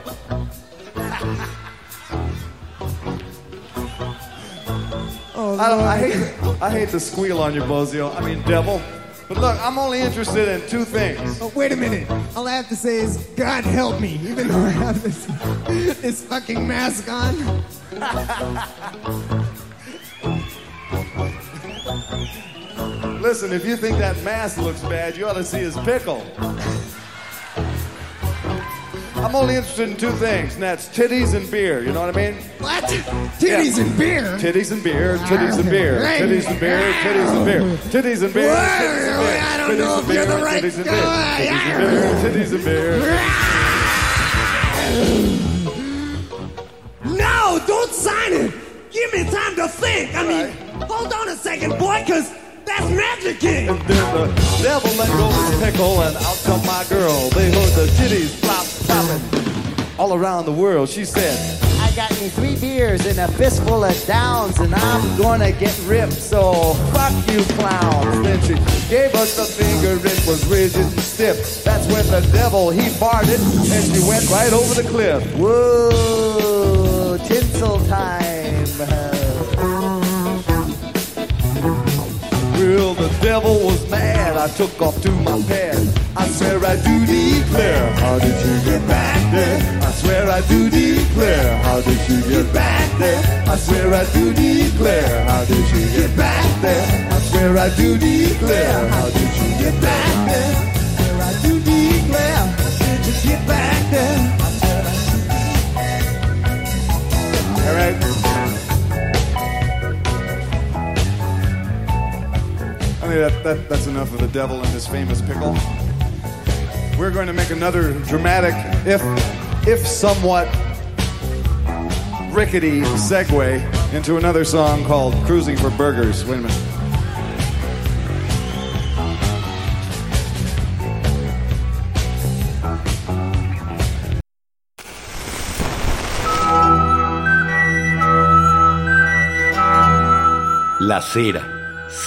Oh, I, don't, I, hate, I hate to squeal on you, Bozio. I mean, devil. But look, I'm only interested in two things. Oh, wait a minute. All I have to say is, God help me, even though I have this, this fucking mask on. Listen, if you think that mask looks bad, you ought to see his pickle. I'm only interested in two things, and that's titties and beer. You know what I mean? What? Titties Yeah. and beer? Titties and beer, titties and beer, titties and beer, titties and beer, titties and beer, titties and beer, I don't titties know and if you're the beer, right and guy. titties and beer, titties and beer. <laughs> No, don't sign it. Give me time to think. I mean, hold on a second, boy, because that's Magic King. Then the devil let go of his pickle, and out come my girl. They heard the titties flop, all around the world. She said, I got me three beers and a fistful of downs, and I'm gonna get ripped, so fuck you clowns. Then she gave us the finger, it was rigid and stiff. That's when the devil, he farted, and she went right over the cliff. Whoa, tinsel time. Well, the devil was mad. I took off to my pad. I swear I do declare. How did you get back there? I swear I do declare. How did you get back there? I swear I do declare. How did you get back there? I swear I do declare. How did you get back there? I swear I do declare. How did you get back there? All right. That, that, that's enough of the devil and his famous pickle. We're going to make another dramatic, if, if somewhat rickety segue into another song called Cruising for Burgers. Wait a minute. La cera,